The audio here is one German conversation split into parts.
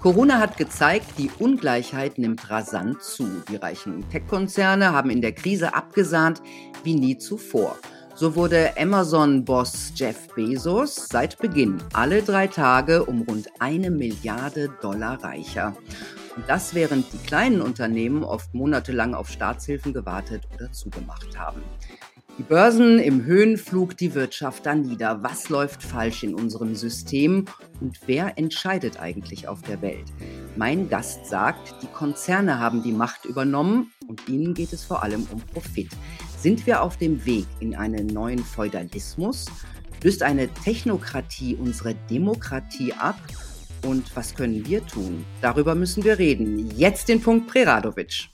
Corona hat gezeigt, die Ungleichheit nimmt rasant zu. Die reichen Tech-Konzerne haben in der Krise abgesahnt wie nie zuvor. So wurde Amazon-Boss Jeff Bezos seit Beginn alle drei Tage um rund eine Milliarde Dollar reicher. Und das während die kleinen Unternehmen oft monatelang auf Staatshilfen gewartet oder zugemacht haben. Die Börsen im Höhenflug, die Wirtschaft da nieder. Was läuft falsch in unserem System und wer entscheidet eigentlich auf der Welt? Mein Gast sagt, die Konzerne haben die Macht übernommen und ihnen geht es vor allem um Profit. Sind wir auf dem Weg in einen neuen Feudalismus? Löst eine Technokratie unsere Demokratie ab? Und was können wir tun? Darüber müssen wir reden. Jetzt den Punkt Preradovic.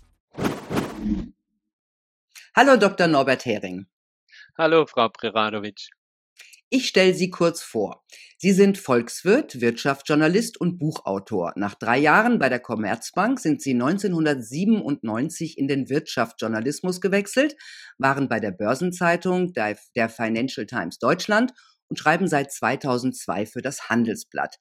Hallo Dr. Norbert Hering. Hallo, Frau Preradovic. Ich stelle Sie kurz vor. Sie sind Volkswirt, Wirtschaftsjournalist und Buchautor. Nach drei Jahren bei der Commerzbank sind Sie 1997 in den Wirtschaftsjournalismus gewechselt, waren bei der Börsenzeitung der, Financial Times Deutschland und schreiben seit 2002 für das Handelsblatt.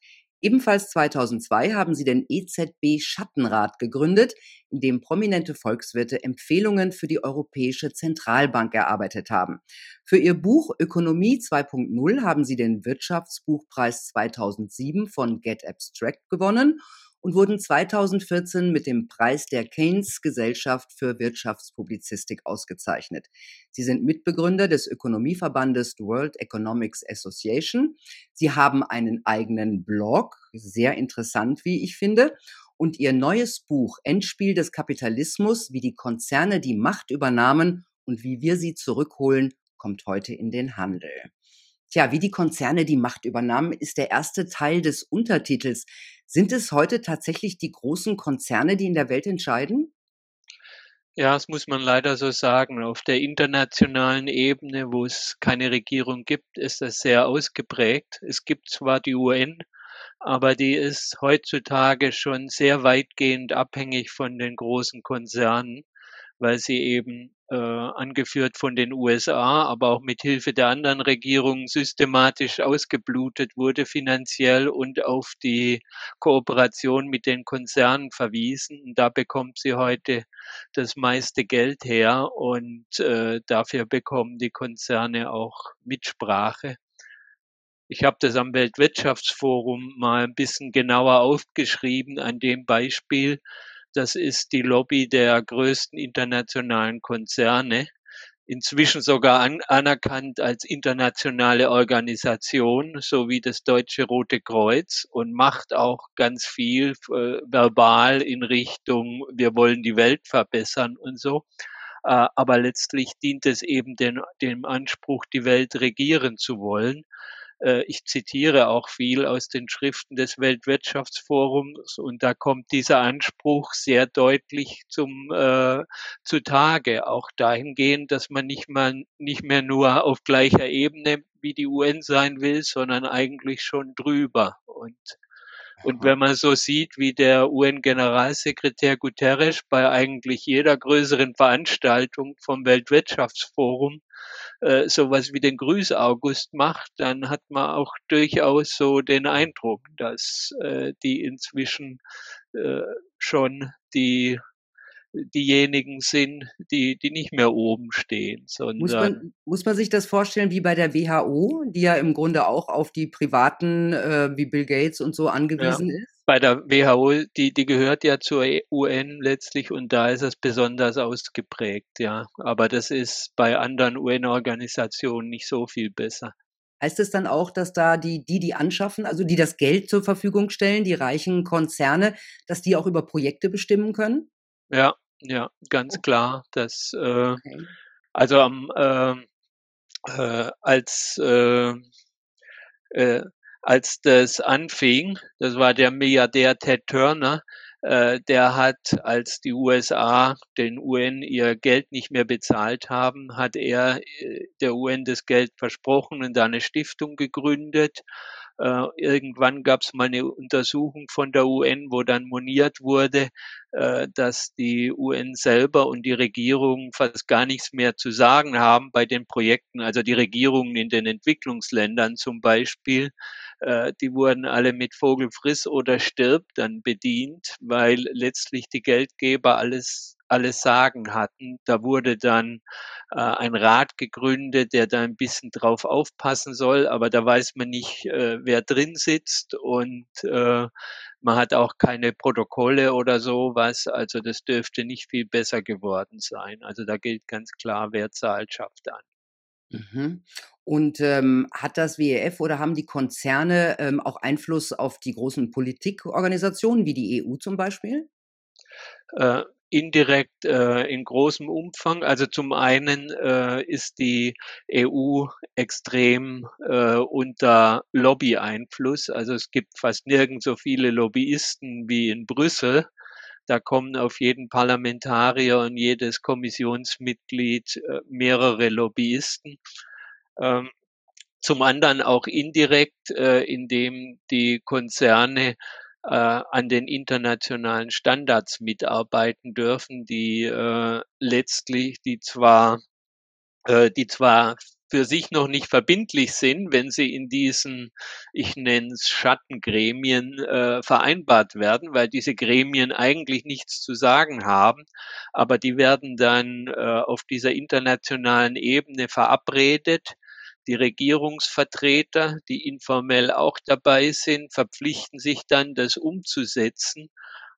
Ebenfalls 2002 haben sie den EZB Schattenrat gegründet, in dem prominente Volkswirte Empfehlungen für die Europäische Zentralbank erarbeitet haben. Für ihr Buch Ökonomie 2.0 haben sie den Wirtschaftsbuchpreis 2007 von Get Abstract gewonnen und wurden 2014 mit dem Preis der Keynes Gesellschaft für Wirtschaftspublizistik ausgezeichnet. Sie sind Mitbegründer des Ökonomieverbandes World Economics Association. Sie haben einen eigenen Blog, sehr interessant, wie ich finde. Und ihr neues Buch Endspiel des Kapitalismus, wie die Konzerne die Macht übernahmen und wie wir sie zurückholen, kommt heute in den Handel. Tja, wie die Konzerne die Macht übernahmen, ist der erste Teil des Untertitels. Sind es heute tatsächlich die großen Konzerne, die in der Welt entscheiden? Ja, das muss man leider so sagen. Auf der internationalen Ebene, wo es keine Regierung gibt, ist das sehr ausgeprägt. Es gibt zwar die UN, aber die ist heutzutage schon sehr weitgehend abhängig von den großen Konzernen, weil sie eben äh, angeführt von den USA, aber auch mit Hilfe der anderen Regierungen systematisch ausgeblutet wurde finanziell und auf die Kooperation mit den Konzernen verwiesen. Und da bekommt sie heute das meiste Geld her und äh, dafür bekommen die Konzerne auch Mitsprache. Ich habe das am Weltwirtschaftsforum mal ein bisschen genauer aufgeschrieben an dem Beispiel. Das ist die Lobby der größten internationalen Konzerne, inzwischen sogar an, anerkannt als internationale Organisation, so wie das Deutsche Rote Kreuz und macht auch ganz viel äh, verbal in Richtung, wir wollen die Welt verbessern und so. Äh, aber letztlich dient es eben den, dem Anspruch, die Welt regieren zu wollen. Äh, ich zitiere auch viel aus den Schriften des Weltwirtschaftsforums und da kommt dieser Anspruch sehr deutlich zum äh, zutage, auch dahingehend, dass man nicht mal nicht mehr nur auf gleicher Ebene wie die UN sein will, sondern eigentlich schon drüber. Und und wenn man so sieht, wie der UN-Generalsekretär Guterres bei eigentlich jeder größeren Veranstaltung vom Weltwirtschaftsforum äh, sowas wie den Grüß-August macht, dann hat man auch durchaus so den Eindruck, dass äh, die inzwischen äh, schon die diejenigen sind, die, die nicht mehr oben stehen. Sondern muss, man, muss man sich das vorstellen wie bei der WHO, die ja im Grunde auch auf die Privaten äh, wie Bill Gates und so angewiesen ja. ist? bei der WHO, die, die gehört ja zur UN letztlich und da ist es besonders ausgeprägt, ja. Aber das ist bei anderen UN-Organisationen nicht so viel besser. Heißt es dann auch, dass da die, die, die anschaffen, also die das Geld zur Verfügung stellen, die reichen Konzerne, dass die auch über Projekte bestimmen können? Ja, ja, ganz klar. Das, äh, okay. also am, äh, äh, als äh, äh, als das anfing, das war der Milliardär Ted Turner, äh, der hat, als die USA den UN ihr Geld nicht mehr bezahlt haben, hat er äh, der UN das Geld versprochen und eine Stiftung gegründet Äh, irgendwann gab es mal eine Untersuchung von der UN, wo dann moniert wurde, äh, dass die UN selber und die Regierungen fast gar nichts mehr zu sagen haben bei den Projekten. Also die Regierungen in den Entwicklungsländern zum Beispiel, äh, die wurden alle mit Vogel friss oder stirb dann bedient, weil letztlich die Geldgeber alles alles Sagen hatten. Da wurde dann äh, ein Rat gegründet, der da ein bisschen drauf aufpassen soll, aber da weiß man nicht, äh, wer drin sitzt und äh, man hat auch keine Protokolle oder sowas. Also das dürfte nicht viel besser geworden sein. Also da gilt ganz klar, wer zahlt, schafft an. Mhm. Und ähm, hat das WEF oder haben die Konzerne ähm, auch Einfluss auf die großen Politikorganisationen wie die EU zum Beispiel? Äh, indirekt äh, in großem Umfang. Also zum einen äh, ist die EU extrem äh, unter Lobby-Einfluss. Also es gibt fast nirgends so viele Lobbyisten wie in Brüssel. Da kommen auf jeden Parlamentarier und jedes Kommissionsmitglied äh, mehrere Lobbyisten. Ähm, zum anderen auch indirekt, äh, indem die Konzerne an den internationalen Standards mitarbeiten dürfen, die äh, letztlich, die zwar, äh, die zwar für sich noch nicht verbindlich sind, wenn sie in diesen, ich nenne es Schattengremien, äh, vereinbart werden, weil diese Gremien eigentlich nichts zu sagen haben, aber die werden dann äh, auf dieser internationalen Ebene verabredet die Regierungsvertreter, die informell auch dabei sind, verpflichten sich dann, das umzusetzen.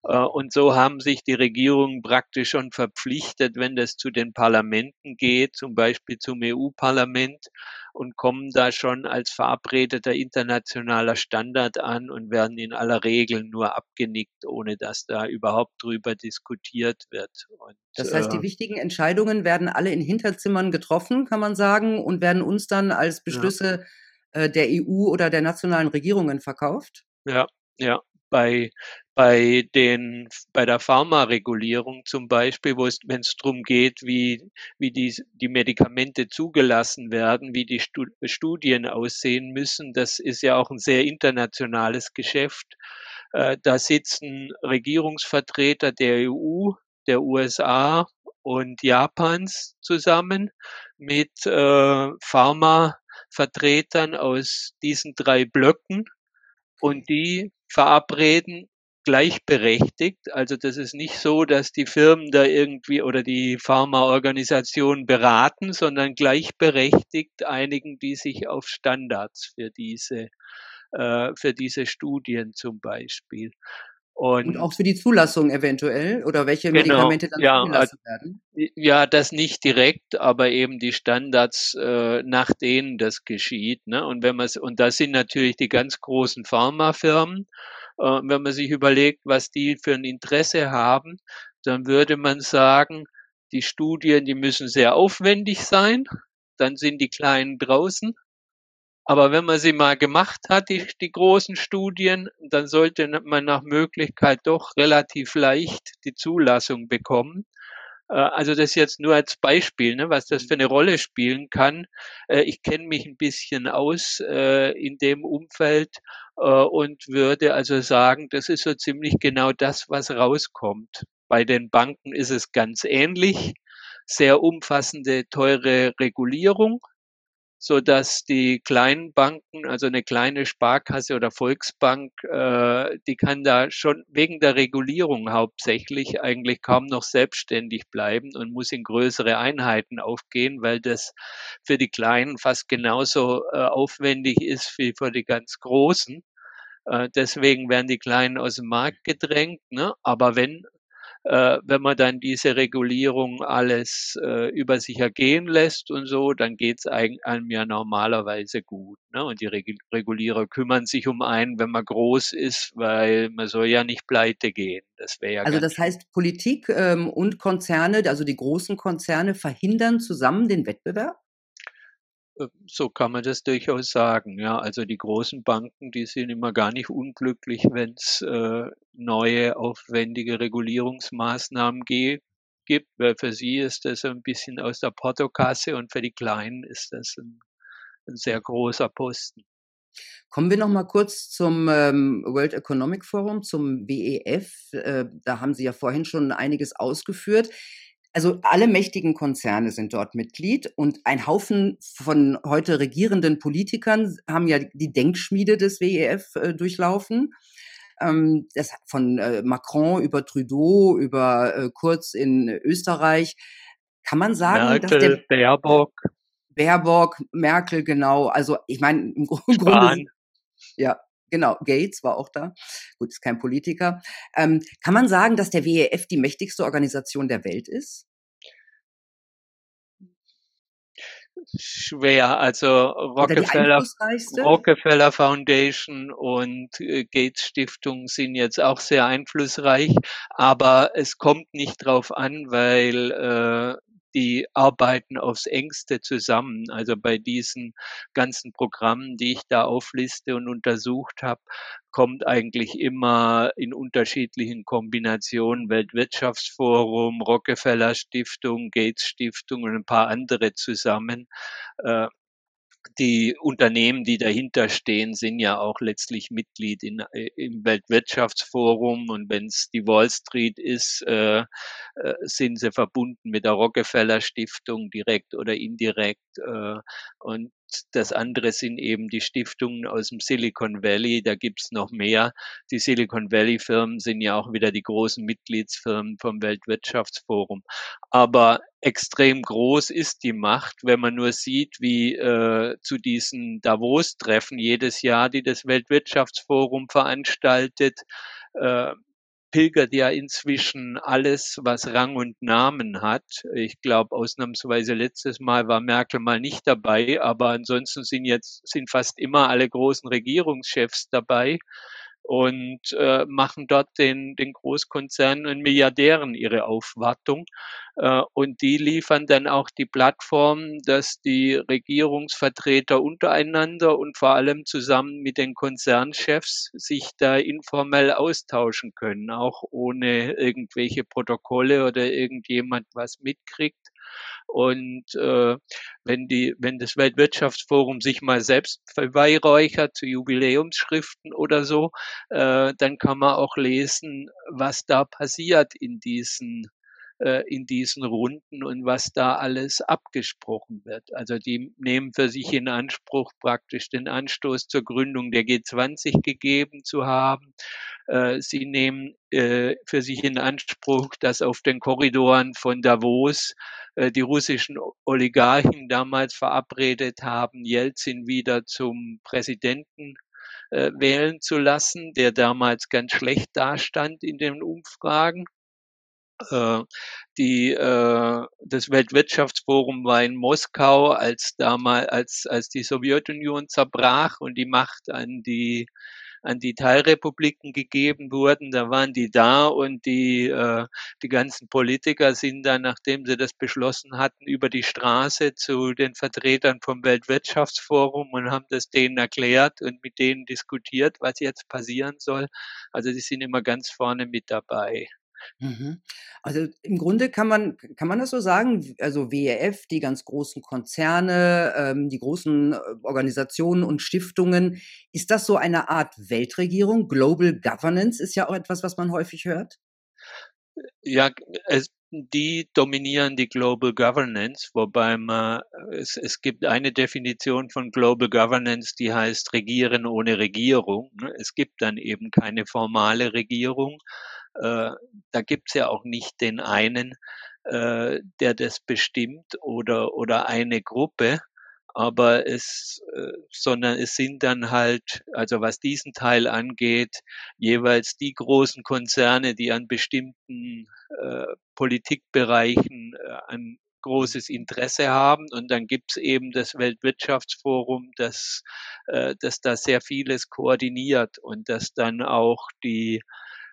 Äh, und so haben sich die Regierungen praktisch schon verpflichtet, wenn das zu den Parlamenten geht, zum Beispiel zum EU-Parlament, und kommen da schon als verabredeter internationaler Standard an und werden in aller Regel nur abgenickt, ohne dass da überhaupt drüber diskutiert wird. Und, das heißt, die äh, wichtigen Entscheidungen werden alle in Hinterzimmern getroffen, kann man sagen, und werden uns dann als Beschlüsse ja. äh, der EU oder der nationalen Regierungen verkauft? Ja, ja, bei, bei den, bei der Pharmaregulierung zum Beispiel, wo es, wenn es darum geht, wie, wie die, die Medikamente zugelassen werden, wie die Studien aussehen müssen, das ist ja auch ein sehr internationales Geschäft. Äh, da sitzen Regierungsvertreter der EU, der USA und Japans zusammen mit äh, Pharmavertretern aus diesen drei Blöcken und die verabreden gleichberechtigt. Also das ist nicht so, dass die Firmen da irgendwie oder die Pharmaorganisationen beraten, sondern gleichberechtigt einigen die sich auf Standards für diese, äh, für diese Studien zum Beispiel. Und, und, auch für die Zulassung eventuell oder welche genau, Medikamente dann ja, zugelassen werden? Ja, das nicht direkt, aber eben die Standards, äh, nach denen das geschieht. Ne? Und wenn man und das sind natürlich die ganz großen Pharmafirmen. Äh, wenn man sich überlegt, was die für ein Interesse haben, dann würde man sagen, die Studien, die müssen sehr aufwendig sein. Dann sind die Kleinen draußen aber wenn man sie mal gemacht hat, die, die großen Studien, dann sollte man nach Möglichkeit doch relativ leicht die Zulassung bekommen. Äh, also das jetzt nur als Beispiel, ne, was das für eine Rolle spielen kann. Äh, ich kenne mich ein bisschen aus äh, in dem Umfeld und würde also sagen, das ist so ziemlich genau das, was rauskommt. Bei den Banken ist es ganz ähnlich. Sehr umfassende, teure Regulierung so dass die kleinen Banken, also eine kleine Sparkasse oder Volksbank, äh, die kann da schon wegen der Regulierung hauptsächlich eigentlich kaum noch selbstständig bleiben und muss in größere Einheiten aufgehen, weil das für die Kleinen fast genauso äh, aufwendig ist wie für die ganz Großen. Äh, deswegen werden die Kleinen aus dem Markt gedrängt. Ne? Aber wenn äh, wenn man dann diese Regulierung alles äh, über sich ergehen lässt und so, dann geht's einem ja normalerweise gut. Ne? Und die Reg Regulierer kümmern sich um einen, wenn man groß ist, weil man soll ja nicht pleite gehen. Das wäre ja Also das heißt, Politik ähm, und Konzerne, also die großen Konzerne, verhindern zusammen den Wettbewerb? Äh, so kann man das durchaus sagen. Ja, also die großen Banken, die sind immer gar nicht unglücklich, wenn es äh, neue aufwendige Regulierungsmaßnahmen gibt, weil für sie ist das ein bisschen aus der Portokasse und für die Kleinen ist das ein, ein sehr großer Posten. Kommen wir noch mal kurz zum ähm, World Economic Forum, zum WEF. Äh, da haben Sie ja vorhin schon einiges ausgeführt. Also alle mächtigen Konzerne sind dort Mitglied und ein Haufen von heute regierenden Politikern haben ja die Denkschmiede des WEF äh, durchlaufen. Ähm, das von äh, Macron über Trudeau, über äh, Kurz in Österreich. Kann man sagen, Merkel, dass der Baerbock, Baerbock, Merkel, genau, also ich meine, im Grunde, ja, genau, Gates war auch da. Gut, ist kein Politiker. Ähm, kann man sagen, dass der WEF die mächtigste Organisation der Welt ist? schwer. Also Rockefeller, Rockefeller Foundation und äh, Gates Stiftung sind jetzt auch sehr einflussreich, aber es kommt nicht drauf an, weil äh, die arbeiten aufs engste zusammen. Also bei diesen ganzen Programmen, die ich da aufliste und untersucht habe, kommt eigentlich immer in unterschiedlichen Kombinationen Weltwirtschaftsforum, Rockefeller Stiftung, Gates Stiftung und ein paar andere zusammen. Die Unternehmen, die dahinter stehen, sind ja auch letztlich Mitglied in, äh, im Weltwirtschaftsforum. Und wenn es die Wall Street ist, äh, äh, sind sie verbunden mit der Rockefeller Stiftung direkt oder indirekt äh, und das andere sind eben die Stiftungen aus dem Silicon Valley. Da gibt's noch mehr. Die Silicon Valley Firmen sind ja auch wieder die großen Mitgliedsfirmen vom Weltwirtschaftsforum. Aber extrem groß ist die Macht, wenn man nur sieht, wie äh, zu diesen Davos-Treffen jedes Jahr, die das Weltwirtschaftsforum veranstaltet, äh, pilgert ja inzwischen alles, was Rang und Namen hat. Ich glaube, ausnahmsweise letztes Mal war Merkel mal nicht dabei, aber ansonsten sind jetzt sind fast immer alle großen Regierungschefs dabei und äh, machen dort den, den Großkonzernen und Milliardären ihre Aufwartung. Äh, und die liefern dann auch die Plattform, dass die Regierungsvertreter untereinander und vor allem zusammen mit den Konzernchefs sich da informell austauschen können, auch ohne irgendwelche Protokolle oder irgendjemand was mitkriegt. Und äh, wenn die, wenn das Weltwirtschaftsforum sich mal selbst verweihräuchert zu Jubiläumsschriften oder so, äh, dann kann man auch lesen, was da passiert in diesen äh, in diesen Runden und was da alles abgesprochen wird. Also die nehmen für sich in Anspruch, praktisch den Anstoß zur Gründung der G20 gegeben zu haben. Äh, sie nehmen äh, für sich in Anspruch, dass auf den Korridoren von Davos die russischen Oligarchen damals verabredet haben, Jelzin wieder zum Präsidenten wählen zu lassen, der damals ganz schlecht dastand in den Umfragen. Äh, die, äh, das Weltwirtschaftsforum war in Moskau, als damals, als, als die Sowjetunion zerbrach und die Macht an die an die Teilrepubliken gegeben wurden, da waren die da und die, äh, die ganzen Politiker sind dann, nachdem sie das beschlossen hatten, über die Straße zu den Vertretern vom Weltwirtschaftsforum und haben das denen erklärt und mit denen diskutiert, was jetzt passieren soll. Also die sind immer ganz vorne mit dabei. Mhm. Also im Grunde kann man, kann man das so sagen, also WEF, die ganz großen Konzerne, ähm, die großen äh, Organisationen und Stiftungen, ist das so eine Art Weltregierung? Global Governance ist ja auch etwas, was man häufig hört. Ja, es, die dominieren die Global Governance, wobei man, es, es gibt eine Definition von Global Governance, die heißt Regieren ohne Regierung. Ne? Es gibt dann eben keine formale Regierung, äh, da gibt's ja auch nicht den einen, äh, der das bestimmt oder, oder eine Gruppe, aber es, äh, sondern es sind dann halt, also was diesen Teil angeht, jeweils die großen Konzerne, die an bestimmten äh, Politikbereichen äh, ein großes Interesse haben. Und dann gibt's eben das Weltwirtschaftsforum, das, äh, das da sehr vieles koordiniert und das dann auch die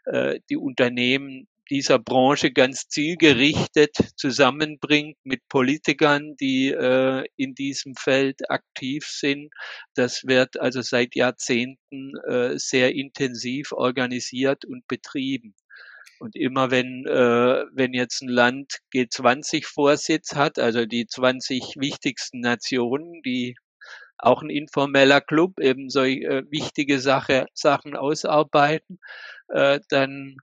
äh, die Unternehmen dieser Branche ganz zielgerichtet zusammenbringt mit Politikern, die äh, in diesem Feld aktiv sind. Das wird also seit Jahrzehnten äh, sehr intensiv organisiert und betrieben. Und immer wenn, äh, wenn jetzt ein Land G20-Vorsitz hat, also die 20 wichtigsten Nationen, die auch ein informeller Club eben solche äh, wichtige Sache, Sachen ausarbeiten, äh, dann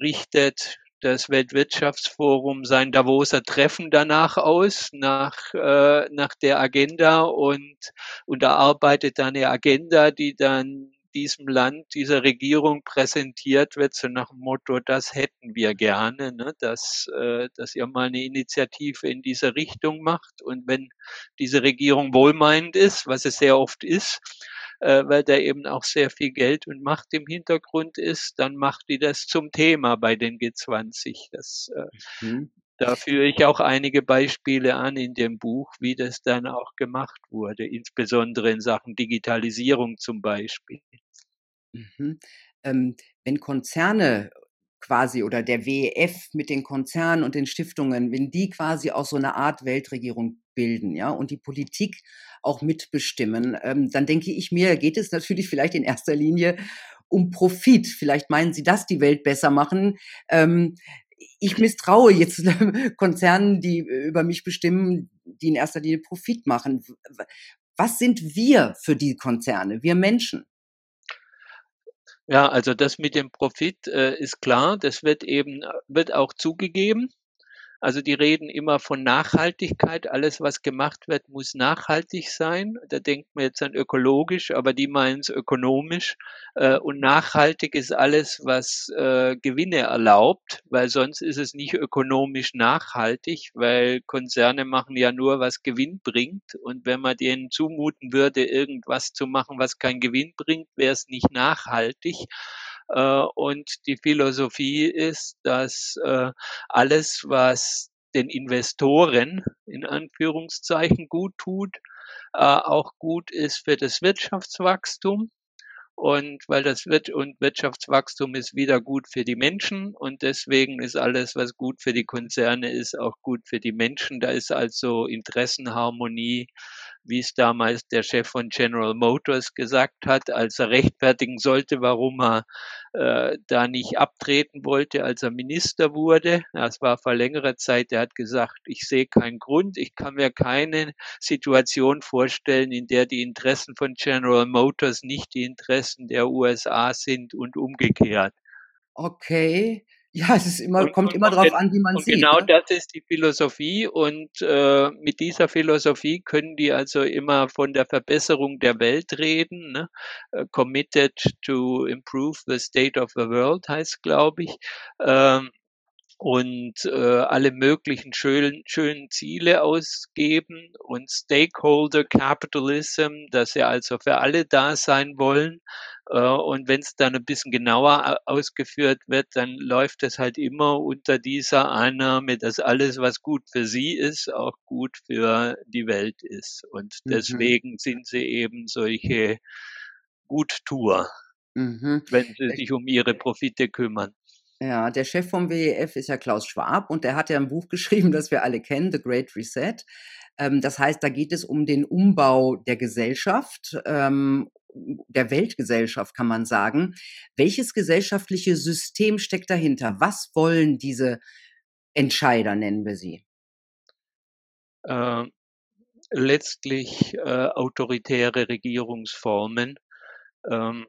richtet das Weltwirtschaftsforum sein Davoser Treffen danach aus, nach, äh, nach der Agenda und, und erarbeitet dann eine Agenda, die dann diesem Land, dieser Regierung präsentiert wird, so nach dem Motto, das hätten wir gerne, ne? dass, äh, dass ihr mal eine Initiative in dieser Richtung macht. Und wenn diese Regierung wohlmeinend ist, was es sehr oft ist, äh, weil da eben auch sehr viel Geld und Macht im Hintergrund ist, dann macht die das zum Thema bei den G20. Das, äh, mhm. Da führe ich auch einige Beispiele an in dem Buch, wie das dann auch gemacht wurde, insbesondere in Sachen Digitalisierung zum Beispiel. Mhm. Ähm, wenn Konzerne quasi oder der WEF mit den Konzernen und den Stiftungen, wenn die quasi auch so eine Art Weltregierung bilden, ja, und die Politik auch mitbestimmen, ähm, dann denke ich mir, geht es natürlich vielleicht in erster Linie um Profit. Vielleicht meinen Sie das die Welt besser machen. Ähm, ich misstraue jetzt Konzernen, die äh, über mich bestimmen, die in erster Linie Profit machen. Was sind wir für die Konzerne, wir Menschen? Ja, also das mit dem Profit äh, ist klar, das wird eben, wird auch zugegeben. Also die reden immer von Nachhaltigkeit. Alles, was gemacht wird, muss nachhaltig sein. Da denkt man jetzt an ökologisch, aber die meinen es ökonomisch. Äh, und nachhaltig ist alles, was äh, Gewinne erlaubt, weil sonst ist es nicht ökonomisch nachhaltig, weil Konzerne machen ja nur, was Gewinn bringt. Und wenn man denen zumuten würde, irgendwas zu machen, was keinen Gewinn bringt, wäre es nicht nachhaltig. Äh, und die Philosophie ist, dass äh, alles, was den Investoren in Anführungszeichen gut tut, äh, auch gut ist für das Wirtschaftswachstum. Und weil das wird und Wirtschaftswachstum ist wieder gut für die Menschen und deswegen ist alles, was gut für die Konzerne ist, auch gut für die Menschen. Da ist also Interessenharmonie wie es damals der Chef von General Motors gesagt hat, als er rechtfertigen sollte, warum er äh, da nicht abtreten wollte, als er Minister wurde. Das war vor längerer Zeit. Er hat gesagt, ich sehe keinen Grund, ich kann mir keine Situation vorstellen, in der die Interessen von General Motors nicht die Interessen der USA sind und umgekehrt. Okay, ja, es ist immer, und, kommt immer drauf an, wie man sieht. Genau ne? das ist die Philosophie und äh, mit dieser Philosophie können die also immer von der Verbesserung der Welt reden. Ne? Uh, committed to improve the state of the world heißt, glaube ich. Ähm, und äh, alle möglichen schönen, schönen Ziele ausgeben und Stakeholder Capitalism, dass sie also für alle da sein wollen. Äh, und wenn es dann ein bisschen genauer ausgeführt wird, dann läuft es halt immer unter dieser Annahme, dass alles, was gut für sie ist, auch gut für die Welt ist. Und mhm. deswegen sind sie eben solche Guttour, mhm. wenn sie sich um ihre Profite kümmern. Ja, der Chef vom WEF ist ja Klaus Schwab und der hat ja ein Buch geschrieben, das wir alle kennen, The Great Reset. Ähm, das heißt, da geht es um den Umbau der Gesellschaft, ähm, der Weltgesellschaft, kann man sagen. Welches gesellschaftliche System steckt dahinter? Was wollen diese Entscheider, nennen wir sie? Äh, letztlich äh, autoritäre Regierungsformen. Ähm,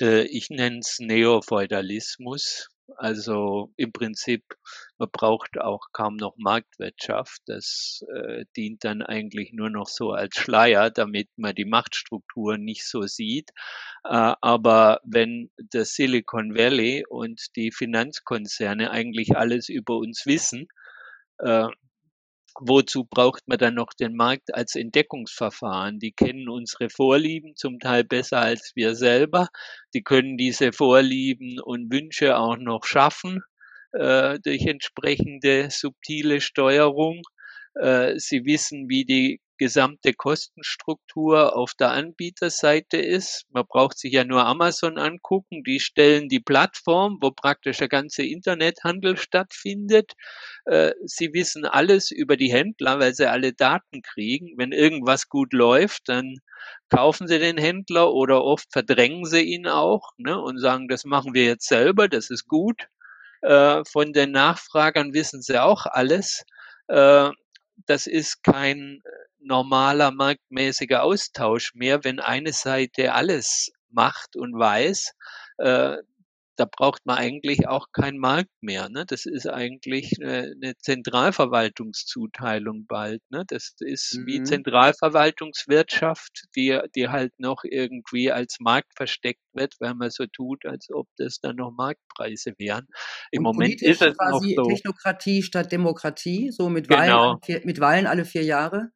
äh, ich nenne es Neofeudalismus. Also im Prinzip, man braucht auch kaum noch Marktwirtschaft. Das äh, dient dann eigentlich nur noch so als Schleier, damit man die Machtstrukturen nicht so sieht. Äh, aber wenn das Silicon Valley und die Finanzkonzerne eigentlich alles über uns wissen, äh, wozu braucht man dann noch den Markt als Entdeckungsverfahren? Die kennen unsere Vorlieben zum Teil besser als wir selber. Die können diese Vorlieben und Wünsche auch noch schaffen äh, durch entsprechende subtile Steuerung. Äh, sie wissen, wie die gesamte Kostenstruktur auf der Anbieterseite ist. Man braucht sich ja nur Amazon angucken. Die stellen die Plattform, wo praktisch der ganze Internethandel stattfindet. Äh, sie wissen alles über die Händler, weil sie alle Daten kriegen. Wenn irgendwas gut läuft, dann kaufen sie den Händler oder oft verdrängen sie ihn auch ne, und sagen, das machen wir jetzt selber, das ist gut. Äh, von den Nachfragern wissen sie auch alles. Äh, das ist kein normaler marktmäßiger Austausch mehr, wenn eine Seite alles macht und weiß. Äh, da braucht man eigentlich auch keinen Markt mehr. Ne? Das ist eigentlich eine, eine Zentralverwaltungszuteilung bald. Ne? Das ist mhm. wie Zentralverwaltungswirtschaft, die, die halt noch irgendwie als Markt versteckt wird, weil man so tut, als ob das dann noch Marktpreise wären. Im Und Moment ist es noch so. Technokratie statt Demokratie, so mit Wahlen, genau. mit Wahlen alle vier Jahre?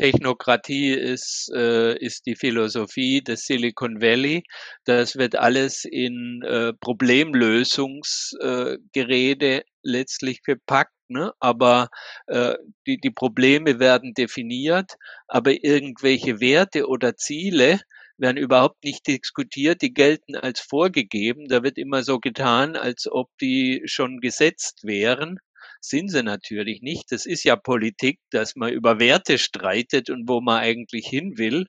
Technokratie ist, äh, ist die Philosophie des Silicon Valley. Das wird alles in äh, Problemlösungsgerede äh, letztlich gepackt. Ne? Aber äh, die, die Probleme werden definiert, aber irgendwelche Werte oder Ziele werden überhaupt nicht diskutiert, die gelten als vorgegeben. Da wird immer so getan, als ob die schon gesetzt wären sind sie natürlich nicht. Das ist ja Politik, dass man über Werte streitet und wo man eigentlich hin will.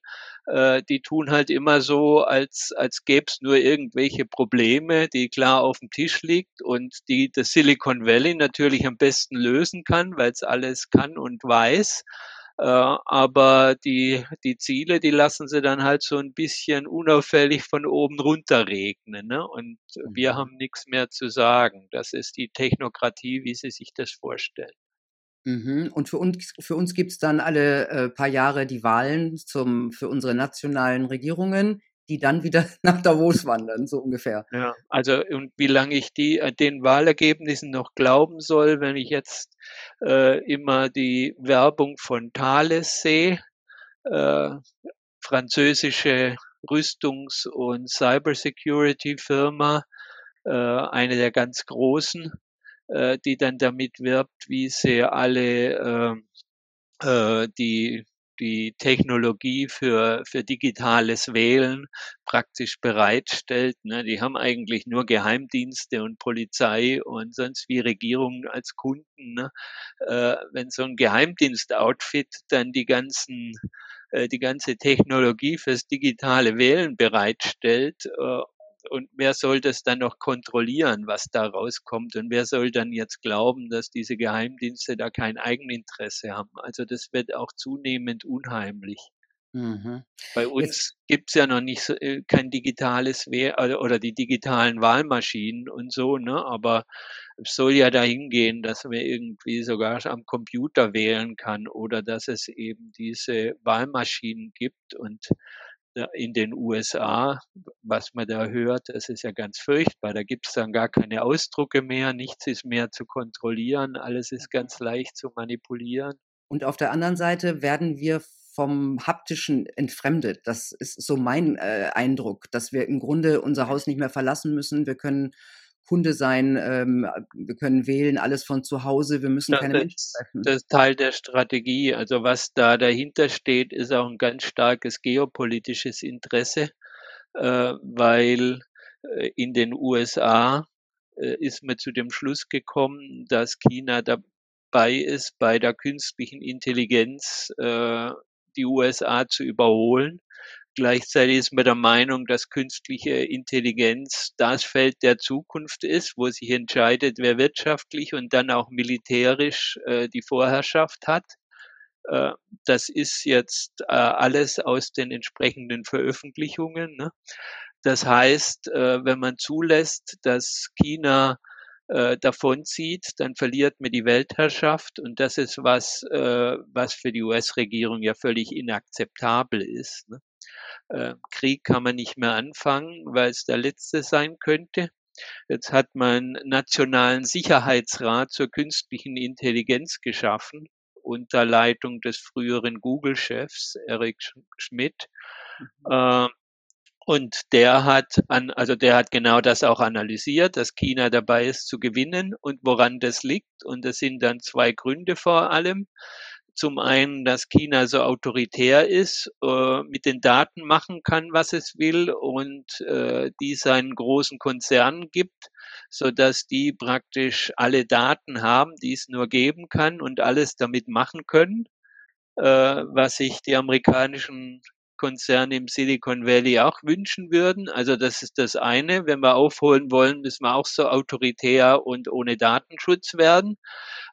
Äh, die tun halt immer so, als, als gäbe es nur irgendwelche Probleme, die klar auf dem Tisch liegt und die das Silicon Valley natürlich am besten lösen kann, weil es alles kann und weiß. Äh, aber die, die Ziele, die lassen sie dann halt so ein bisschen unauffällig von oben runter regnen. Ne? Und wir mhm. haben nichts mehr zu sagen. Das ist die Technokratie, wie sie sich das vorstellen. Mhm. Und für uns, für uns gibt es dann alle äh, paar Jahre die Wahlen zum, für unsere nationalen Regierungen die dann wieder nach Davos wandern, so ungefähr. Ja, also und wie lange ich die äh, den Wahlergebnissen noch glauben soll, wenn ich jetzt äh, immer die Werbung von Thales sehe, äh, französische Rüstungs- und Cybersecurity-Firma, äh, eine der ganz großen, äh, die dann damit wirbt, wie sie alle äh, äh, die die Technologie für, für digitales Wählen praktisch bereitstellt. Ne? Die haben eigentlich nur Geheimdienste und Polizei und sonst wie Regierungen als Kunden. Ne? Äh, wenn so ein Geheimdienst-Outfit dann die ganzen äh, die ganze Technologie fürs digitale Wählen bereitstellt äh, und wer soll das dann noch kontrollieren, was da rauskommt? Und wer soll dann jetzt glauben, dass diese Geheimdienste da kein Eigeninteresse haben? Also das wird auch zunehmend unheimlich. Mhm. Bei uns gibt es ja noch nicht so, äh, kein digitales Wehr oder, oder die digitalen Wahlmaschinen und so, ne? Aber es soll ja dahin gehen, dass man irgendwie sogar am Computer wählen kann oder dass es eben diese Wahlmaschinen gibt und in den USA, was man da hört, das ist ja ganz furchtbar. Da gibt es dann gar keine Ausdrucke mehr, nichts ist mehr zu kontrollieren, alles ist ganz leicht zu manipulieren. Und auf der anderen Seite werden wir vom haptischen entfremdet. Das ist so mein äh, Eindruck, dass wir im Grunde unser Haus nicht mehr verlassen müssen. Wir können Kunde sein, ähm, wir können wählen, alles von zu Hause, wir müssen keine das, Menschen treffen. Das ist Teil der Strategie. Also was da dahinter steht, ist auch ein ganz starkes geopolitisches Interesse, äh, weil äh, in den USA äh, ist man zu dem Schluss gekommen, dass China dabei ist, bei der künstlichen Intelligenz äh, die USA zu überholen Gleichzeitig ist man der Meinung, dass künstliche Intelligenz das Feld der Zukunft ist, wo sich entscheidet, wer wirtschaftlich und dann auch militärisch äh, die Vorherrschaft hat. Äh, das ist jetzt äh, alles aus den entsprechenden Veröffentlichungen. Ne? Das heißt, äh, wenn man zulässt, dass China äh, davonzieht, dann verliert man die Weltherrschaft und das ist was, äh, was für die US-Regierung ja völlig inakzeptabel ist. Ne? Äh, Krieg kann man nicht mehr anfangen, weil es der letzte sein könnte. Jetzt hat man Nationalen Sicherheitsrat zur künstlichen Intelligenz geschaffen unter Leitung des früheren Google-Chefs Eric Schmidt. Mhm. Äh, und der hat an, also der hat genau das auch analysiert, dass China dabei ist zu gewinnen und woran das liegt. Und das sind dann zwei Gründe vor allem. Zum einen, dass China so autoritär ist, äh, mit den Daten machen kann, was es will und äh, die seinen großen Konzernen gibt, so dass die praktisch alle Daten haben, die es nur geben kann und alles damit machen können, äh, was sich die amerikanischen Konzerne im Silicon Valley auch wünschen würden. Also das ist das eine. Wenn wir aufholen wollen, müssen wir auch so autoritär und ohne Datenschutz werden.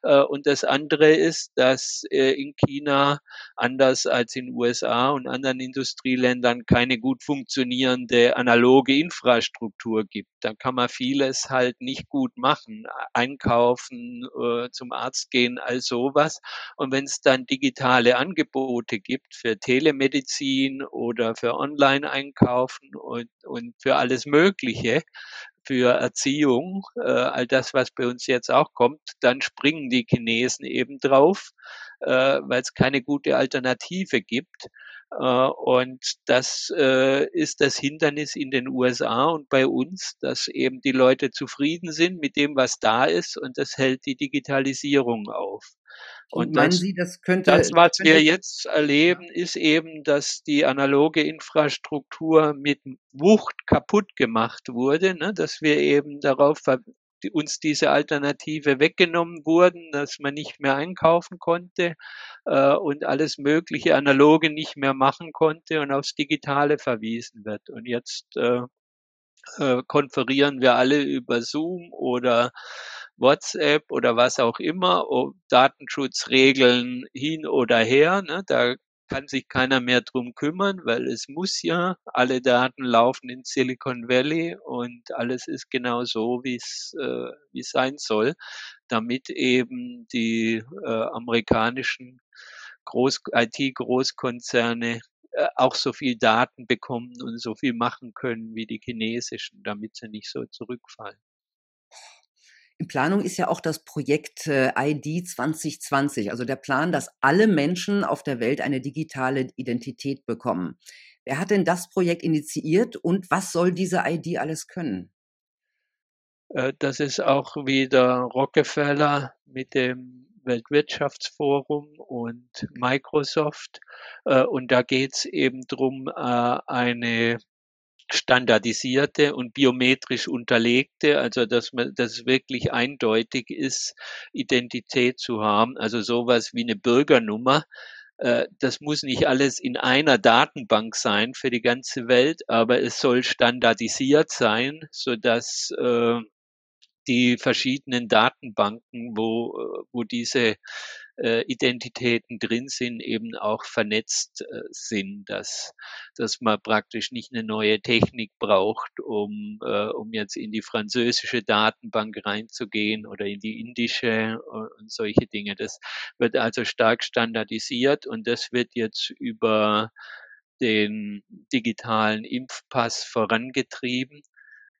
Äh, und das andere ist, dass äh, in China anders als in USA und anderen Industrieländern keine gut funktionierende analoge Infrastruktur gibt. Da kann man vieles halt nicht gut machen. Einkaufen, äh, zum Arzt gehen, all sowas. Und wenn es dann digitale Angebote gibt für Telemedizin oder für Online-Einkaufen und, und für alles Mögliche, für Erziehung, äh, all das, was bei uns jetzt auch kommt, dann springen die Chinesen eben drauf, äh, weil es keine gute Alternative gibt. Äh, und das äh, ist das Hindernis in den USA und bei uns, dass eben die Leute zufrieden sind mit dem, was da ist und das hält die Digitalisierung auf. Und Meinen das, Sie, das könnte. Das, was könnte, wir jetzt erleben, ist eben, dass die analoge Infrastruktur mit Wucht kaputt gemacht wurde, ne? dass wir eben darauf uns diese Alternative weggenommen wurden, dass man nicht mehr einkaufen konnte äh, und alles mögliche analoge nicht mehr machen konnte und aufs Digitale verwiesen wird. Und jetzt äh, äh, konferieren wir alle über Zoom oder WhatsApp oder was auch immer, Datenschutzregeln hin oder her. Ne? Da kann sich keiner mehr drum kümmern, weil es muss ja, alle Daten laufen in Silicon Valley und alles ist genau so, wie es äh, es sein soll, damit eben die äh, amerikanischen Groß IT-Großkonzerne äh, auch so viel Daten bekommen und so viel machen können wie die chinesischen, damit sie nicht so zurückfallen. In Planung ist ja auch das Projekt äh, ID 2020, also der Plan, dass alle Menschen auf der Welt eine digitale Identität bekommen. Wer hat denn das Projekt initiiert und was soll diese ID alles können? Äh, das ist auch wieder Rockefeller mit dem Weltwirtschaftsforum und Microsoft. Äh, und da geht es eben darum, eine standardisierte und biometrisch unterlegte, also dass man, dass es wirklich eindeutig ist, Identität zu haben, also sowas wie eine Bürgernummer. Äh, das muss nicht alles in einer Datenbank sein für die ganze Welt, aber es soll standardisiert sein, so dass äh, die verschiedenen Datenbanken, wo, äh, wo diese äh, Identitäten drin sind, eben auch vernetzt äh, sind, dass, dass man praktisch nicht eine neue Technik braucht, um, äh, um jetzt in die französische Datenbank reinzugehen oder in die indische äh, und solche Dinge. Das wird also stark standardisiert und das wird jetzt über den digitalen Impfpass vorangetrieben.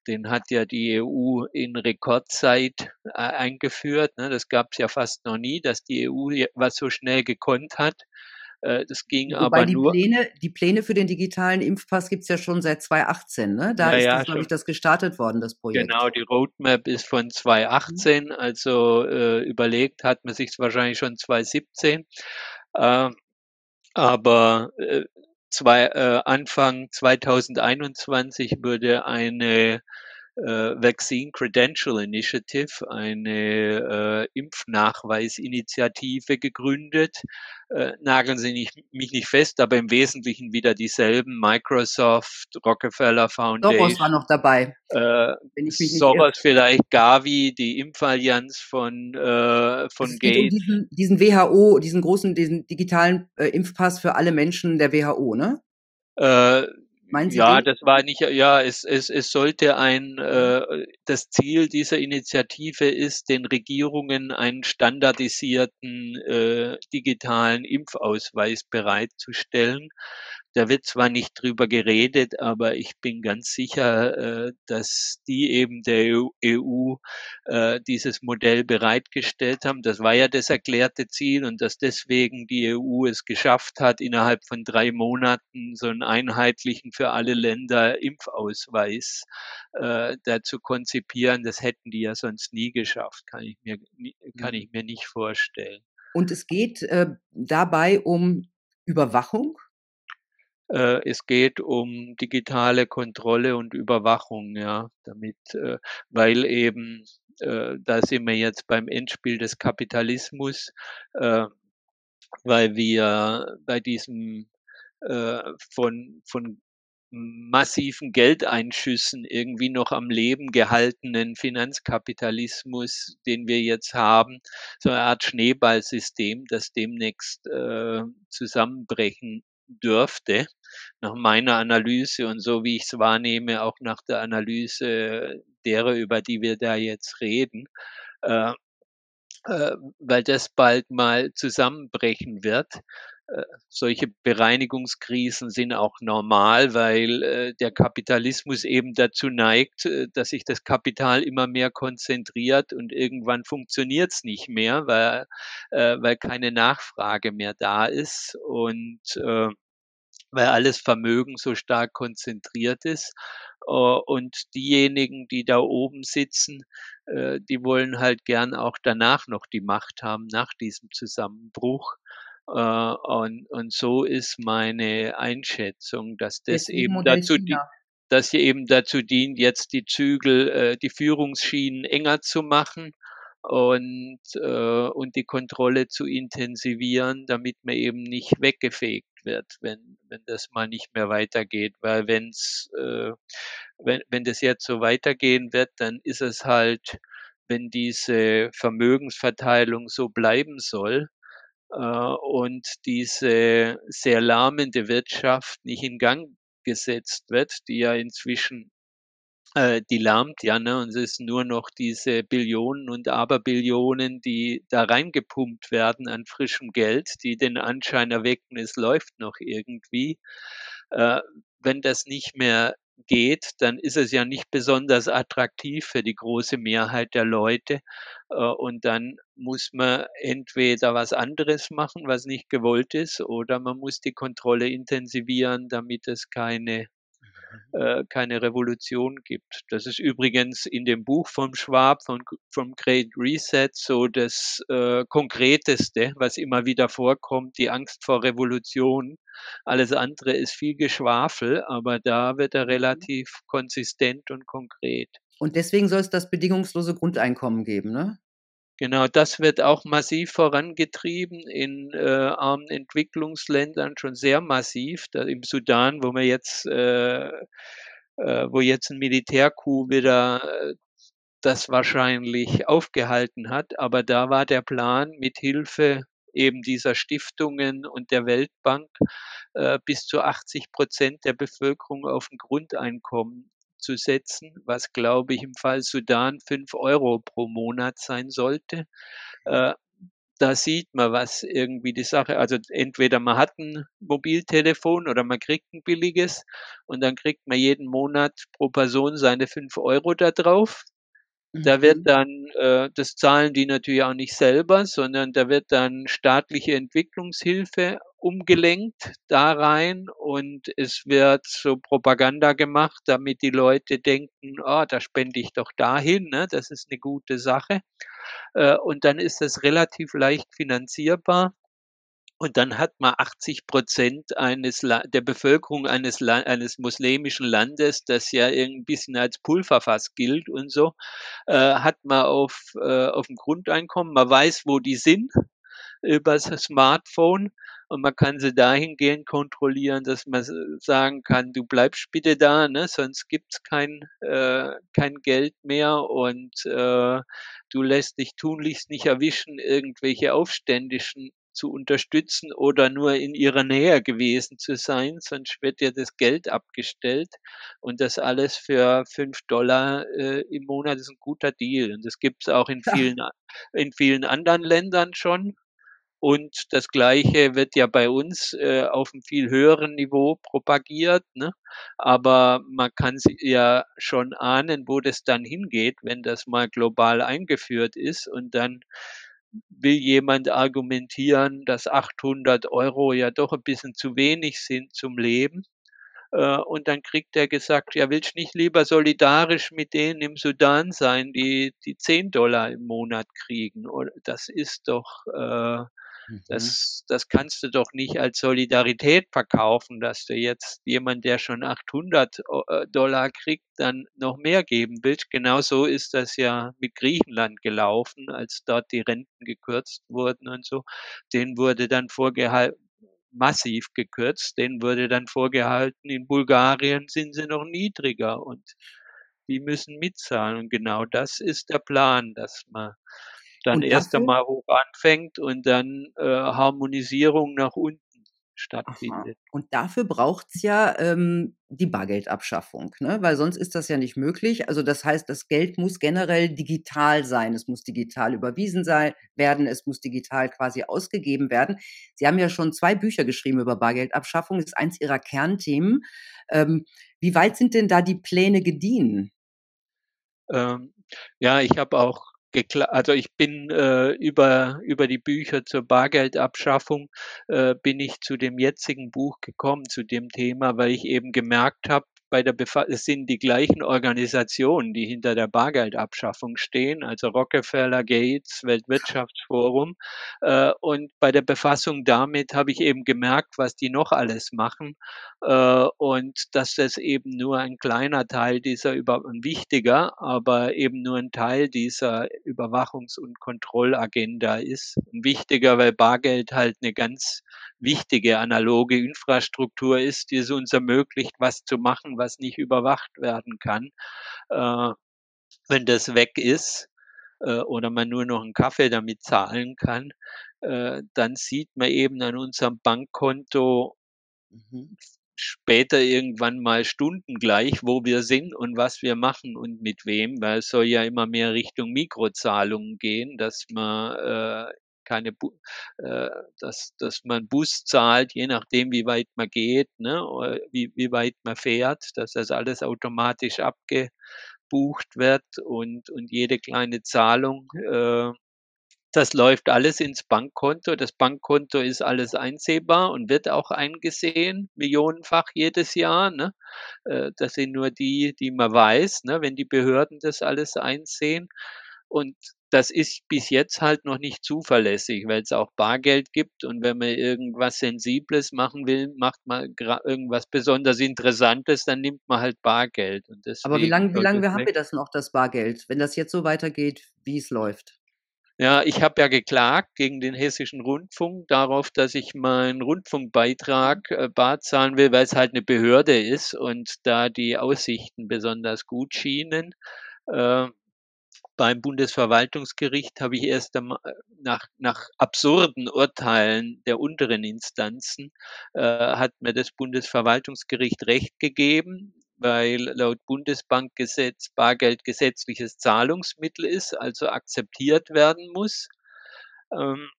Den hat ja die EU in Rekordzeit äh, eingeführt. Ne? Das gab es ja fast noch nie, dass die EU was so schnell gekonnt hat. Äh, das ging Wobei aber die nur. Pläne, die Pläne für den digitalen Impfpass gibt es ja schon seit 2018. Ne? Da ja, ist, ja, glaube ich, das gestartet worden, das Projekt. Genau, die Roadmap ist von 2018. Mhm. Also äh, überlegt hat man sich wahrscheinlich schon 2017. Äh, aber äh, zwei, äh, Anfang 2021 wurde eine Vaccine Credential Initiative, eine äh, Impfnachweisinitiative gegründet. Äh, nageln Sie nicht, mich nicht fest, aber im Wesentlichen wieder dieselben Microsoft, Rockefeller Foundation. Soros war noch dabei. Äh, Soros vielleicht, Gavi, die Impfallianz von, äh, von Gates. Um diesen, diesen WHO, diesen großen, diesen digitalen äh, Impfpass für alle Menschen der WHO, ne? Meinen Sie ja, den? das war nicht, ja, es, es, es sollte ein, äh, das Ziel dieser Initiative ist, den Regierungen einen standardisierten äh, digitalen Impfausweis bereitzustellen. Da wird zwar nicht drüber geredet, aber ich bin ganz sicher, äh, dass die eben der EU äh, dieses Modell bereitgestellt haben. Das war ja das erklärte Ziel und dass deswegen die EU es geschafft hat, innerhalb von drei Monaten so einen einheitlichen für alle Länder Impfausweis äh, da zu konzipieren, das hätten die ja sonst nie geschafft, kann ich mir, kann ich mhm. mir nicht vorstellen. Und es geht äh, dabei um Überwachung? Äh, es geht um digitale Kontrolle und Überwachung, ja, damit, äh, weil eben, äh, da sind wir jetzt beim Endspiel des Kapitalismus, weil wir bei diesem von, von massiven Geldeinschüssen irgendwie noch am Leben gehaltenen Finanzkapitalismus, den wir jetzt haben, so eine Art Schneeballsystem, das demnächst äh, zusammenbrechen dürfte, nach meiner Analyse und so wie ich es wahrnehme, auch nach der Analyse derer, über die wir da jetzt reden, äh, äh, weil das bald mal zusammenbrechen wird. Äh, solche Bereinigungskrisen sind auch normal, weil äh, der Kapitalismus eben dazu neigt, äh, dass sich das Kapital immer mehr konzentriert und irgendwann funktioniert es nicht mehr, weil, weil keine Nachfrage mehr da ist und weil alles Vermögen so stark konzentriert ist. Äh, und diejenigen, die da oben sitzen, äh, die wollen halt gern auch danach noch die Macht haben, nach diesem Zusammenbruch. Äh, und, und so ist meine Einschätzung, dass das eben dazu, die, China. dass hier eben dazu dient, jetzt die Zügel, die Führungsschienen enger zu machen und, äh, und die Kontrolle zu intensivieren, damit man eben nicht weggefegt wird, wenn, wenn das mal nicht mehr weitergeht. Weil wenn's, äh, wenn, wenn das jetzt so weitergehen wird, dann ist es halt, wenn diese Vermögensverteilung so bleiben soll, äh, und diese sehr lahmende Wirtschaft nicht in Gang gesetzt wird, die ja inzwischen äh, die lahmt ja, ne? Und es ist nur noch diese Billionen und Aberbillionen, die da reingepumpt werden an frischem Geld, die den Anschein erwecken, es läuft noch irgendwie. Äh, wenn das nicht mehr geht, dann ist es ja nicht besonders attraktiv für die große Mehrheit der Leute. Äh, und dann muss man entweder was anderes machen, was nicht gewollt ist, oder man muss die Kontrolle intensivieren, damit es keine äh, keine Revolution gibt. Das ist übrigens in dem Buch vom Schwab, von, vom Great Reset, so das äh, Konkreteste, was immer wieder vorkommt, die Angst vor Revolution. Alles andere ist viel Geschwafel, aber da wird er mhm. relativ konsistent und konkret. Und deswegen soll es das bedingungslose Grundeinkommen geben, ne? Genau, das wird auch massiv vorangetrieben in äh, armen Entwicklungsländern schon sehr massiv. Da Im Sudan, wo wir jetzt, äh, äh, wo jetzt ein Militärcoup wieder äh, das wahrscheinlich aufgehalten hat, aber da war der Plan, mit Hilfe eben dieser Stiftungen und der Weltbank äh, bis zu 80 Prozent der Bevölkerung auf ein Grundeinkommen zu setzen, was, glaube ich, im Fall Sudan fünf Euro pro Monat sein sollte. Äh, da sieht man, was irgendwie die Sache, also entweder man hat ein Mobiltelefon oder man kriegt ein billiges und dann kriegt man jeden Monat pro Person seine fünf Euro da drauf. Da wird mhm. dann, äh, das zahlen die natürlich auch nicht selber, sondern da wird dann staatliche Entwicklungshilfe umgelenkt da rein und es wird so Propaganda gemacht, damit die Leute denken, oh, da spende ich doch dahin, ne? das ist eine gute Sache. Äh, und dann ist das relativ leicht finanzierbar. Und dann hat man 80 Prozent eines der Bevölkerung eines, eines muslimischen Landes, das ja ein bisschen als Pulverfass gilt und so, äh, hat man auf, äh, auf dem Grundeinkommen. Man weiß, wo die sind über das Smartphone und man kann sie dahingehend kontrollieren, dass man sagen kann, du bleibst bitte da, ne? sonst gibt's kein, äh, kein Geld mehr und äh, du lässt dich tunlichst nicht erwischen, irgendwelche Aufständischen zu unterstützen oder nur in ihrer Nähe gewesen zu sein, sonst wird dir das Geld abgestellt und das alles für fünf Dollar äh, im Monat ist ein guter Deal. Und das gibt es auch in vielen, in vielen anderen Ländern schon. Und das Gleiche wird ja bei uns äh, auf einem viel höheren Niveau propagiert. Ne? Aber man kann ja schon ahnen, wo das dann hingeht, wenn das mal global eingeführt ist. Und dann will jemand argumentieren, dass 800 Euro ja doch ein bisschen zu wenig sind zum Leben. Äh, und dann kriegt er gesagt, ja, willst du nicht lieber solidarisch mit denen im Sudan sein, die, die 10 Dollar im Monat kriegen? Das ist doch, äh. Das, das kannst du doch nicht als Solidarität verkaufen, dass du jetzt jemand, der schon 800 äh, Dollar kriegt, dann noch mehr geben willst. Genauso ist das ja mit Griechenland gelaufen, als dort die Renten gekürzt wurden und so. Denen wurde dann vorgehalten, massiv gekürzt. Denen wurde dann vorgehalten, in Bulgarien sind sie noch niedriger und die müssen mitzahlen. Und genau das ist der Plan, dass man dann erst einmal hoch anfängt und dann äh, Harmonisierung nach unten stattfindet. Aha. Und dafür braucht es ja ähm, die Bargeldabschaffung, ne? weil sonst ist das ja nicht möglich. Also das heißt, das Geld muss generell digital sein. Es muss digital überwiesen sein, werden, es muss digital quasi ausgegeben werden. Sie haben ja schon zwei Bücher geschrieben über Bargeldabschaffung, das ist eins Ihrer Kernthemen. Ähm, wie weit sind denn da die Pläne gediehen? Ähm, ja, ich habe auch also ich bin äh, über, über die Bücher zur Bargeldabschaffung äh, bin ich zu dem jetzigen Buch gekommen, zu dem Thema, weil ich eben gemerkt habe, bei der Befa es sind die gleichen Organisationen, die hinter der Bargeldabschaffung stehen, also Rockefeller, Gates, Weltwirtschaftsforum. Äh, und bei der Befassung damit habe ich eben gemerkt, was die noch alles machen äh, und dass das eben nur ein kleiner Teil dieser über ein wichtiger, aber eben nur ein Teil dieser Überwachungs- und Kontrollagenda ist. Ein wichtiger, weil Bargeld halt eine ganz wichtige analoge Infrastruktur ist, die es uns ermöglicht, was zu machen, was nicht überwacht werden kann. Äh, wenn das weg ist äh, oder man nur noch einen Kaffee damit zahlen kann, äh, dann sieht man eben an unserem Bankkonto mhm. später irgendwann mal stundengleich, wo wir sind und was wir machen und mit wem, weil es soll ja immer mehr Richtung Mikrozahlungen gehen, dass man äh, keine, äh, dass, dass man Bus zahlt, je nachdem, wie weit man geht, ne, wie, wie weit man fährt, dass das alles automatisch abgebucht wird und, und jede kleine Zahlung, äh, das läuft alles ins Bankkonto. Das Bankkonto ist alles einsehbar und wird auch eingesehen, millionenfach jedes Jahr. Ne? Äh, das sind nur die, die man weiß, ne? wenn die Behörden das alles einsehen. Und das ist bis jetzt halt noch nicht zuverlässig, weil es auch Bargeld gibt und wenn man irgendwas Sensibles machen will, macht man irgendwas besonders Interessantes, dann nimmt man halt Bargeld. Aber wie lange wie lang haben wir das noch, das Bargeld, wenn das jetzt so weitergeht, wie es läuft? Ja, ich habe ja geklagt gegen den Hessischen Rundfunk darauf, dass ich meinen Rundfunkbeitrag äh, bar zahlen will, weil es halt eine Behörde ist und da die Aussichten besonders gut schienen. Äh, beim Bundesverwaltungsgericht habe ich erst nach, nach absurden Urteilen der unteren Instanzen äh, hat mir das Bundesverwaltungsgericht Recht gegeben, weil laut Bundesbankgesetz Bargeld gesetzliches Zahlungsmittel ist, also akzeptiert werden muss. Ähm,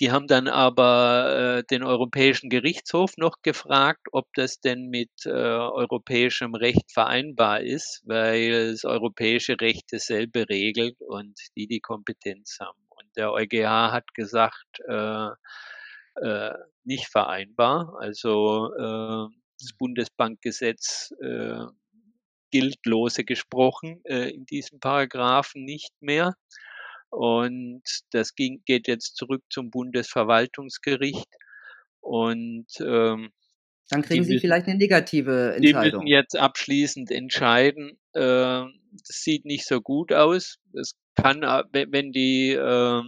die haben dann aber äh, den Europäischen Gerichtshof noch gefragt, ob das denn mit äh, europäischem Recht vereinbar ist, weil das europäische Recht dasselbe regelt und die die Kompetenz haben. Und der EuGH hat gesagt, äh, äh, nicht vereinbar. Also äh, das Bundesbankgesetz äh, gilt lose gesprochen äh, in diesem Paragraphen nicht mehr. Und das ging, geht jetzt zurück zum Bundesverwaltungsgericht. Und ähm, dann kriegen Sie müssen, vielleicht eine negative Entscheidung. Die müssen jetzt abschließend entscheiden. Äh, das sieht nicht so gut aus. Es kann, wenn die äh,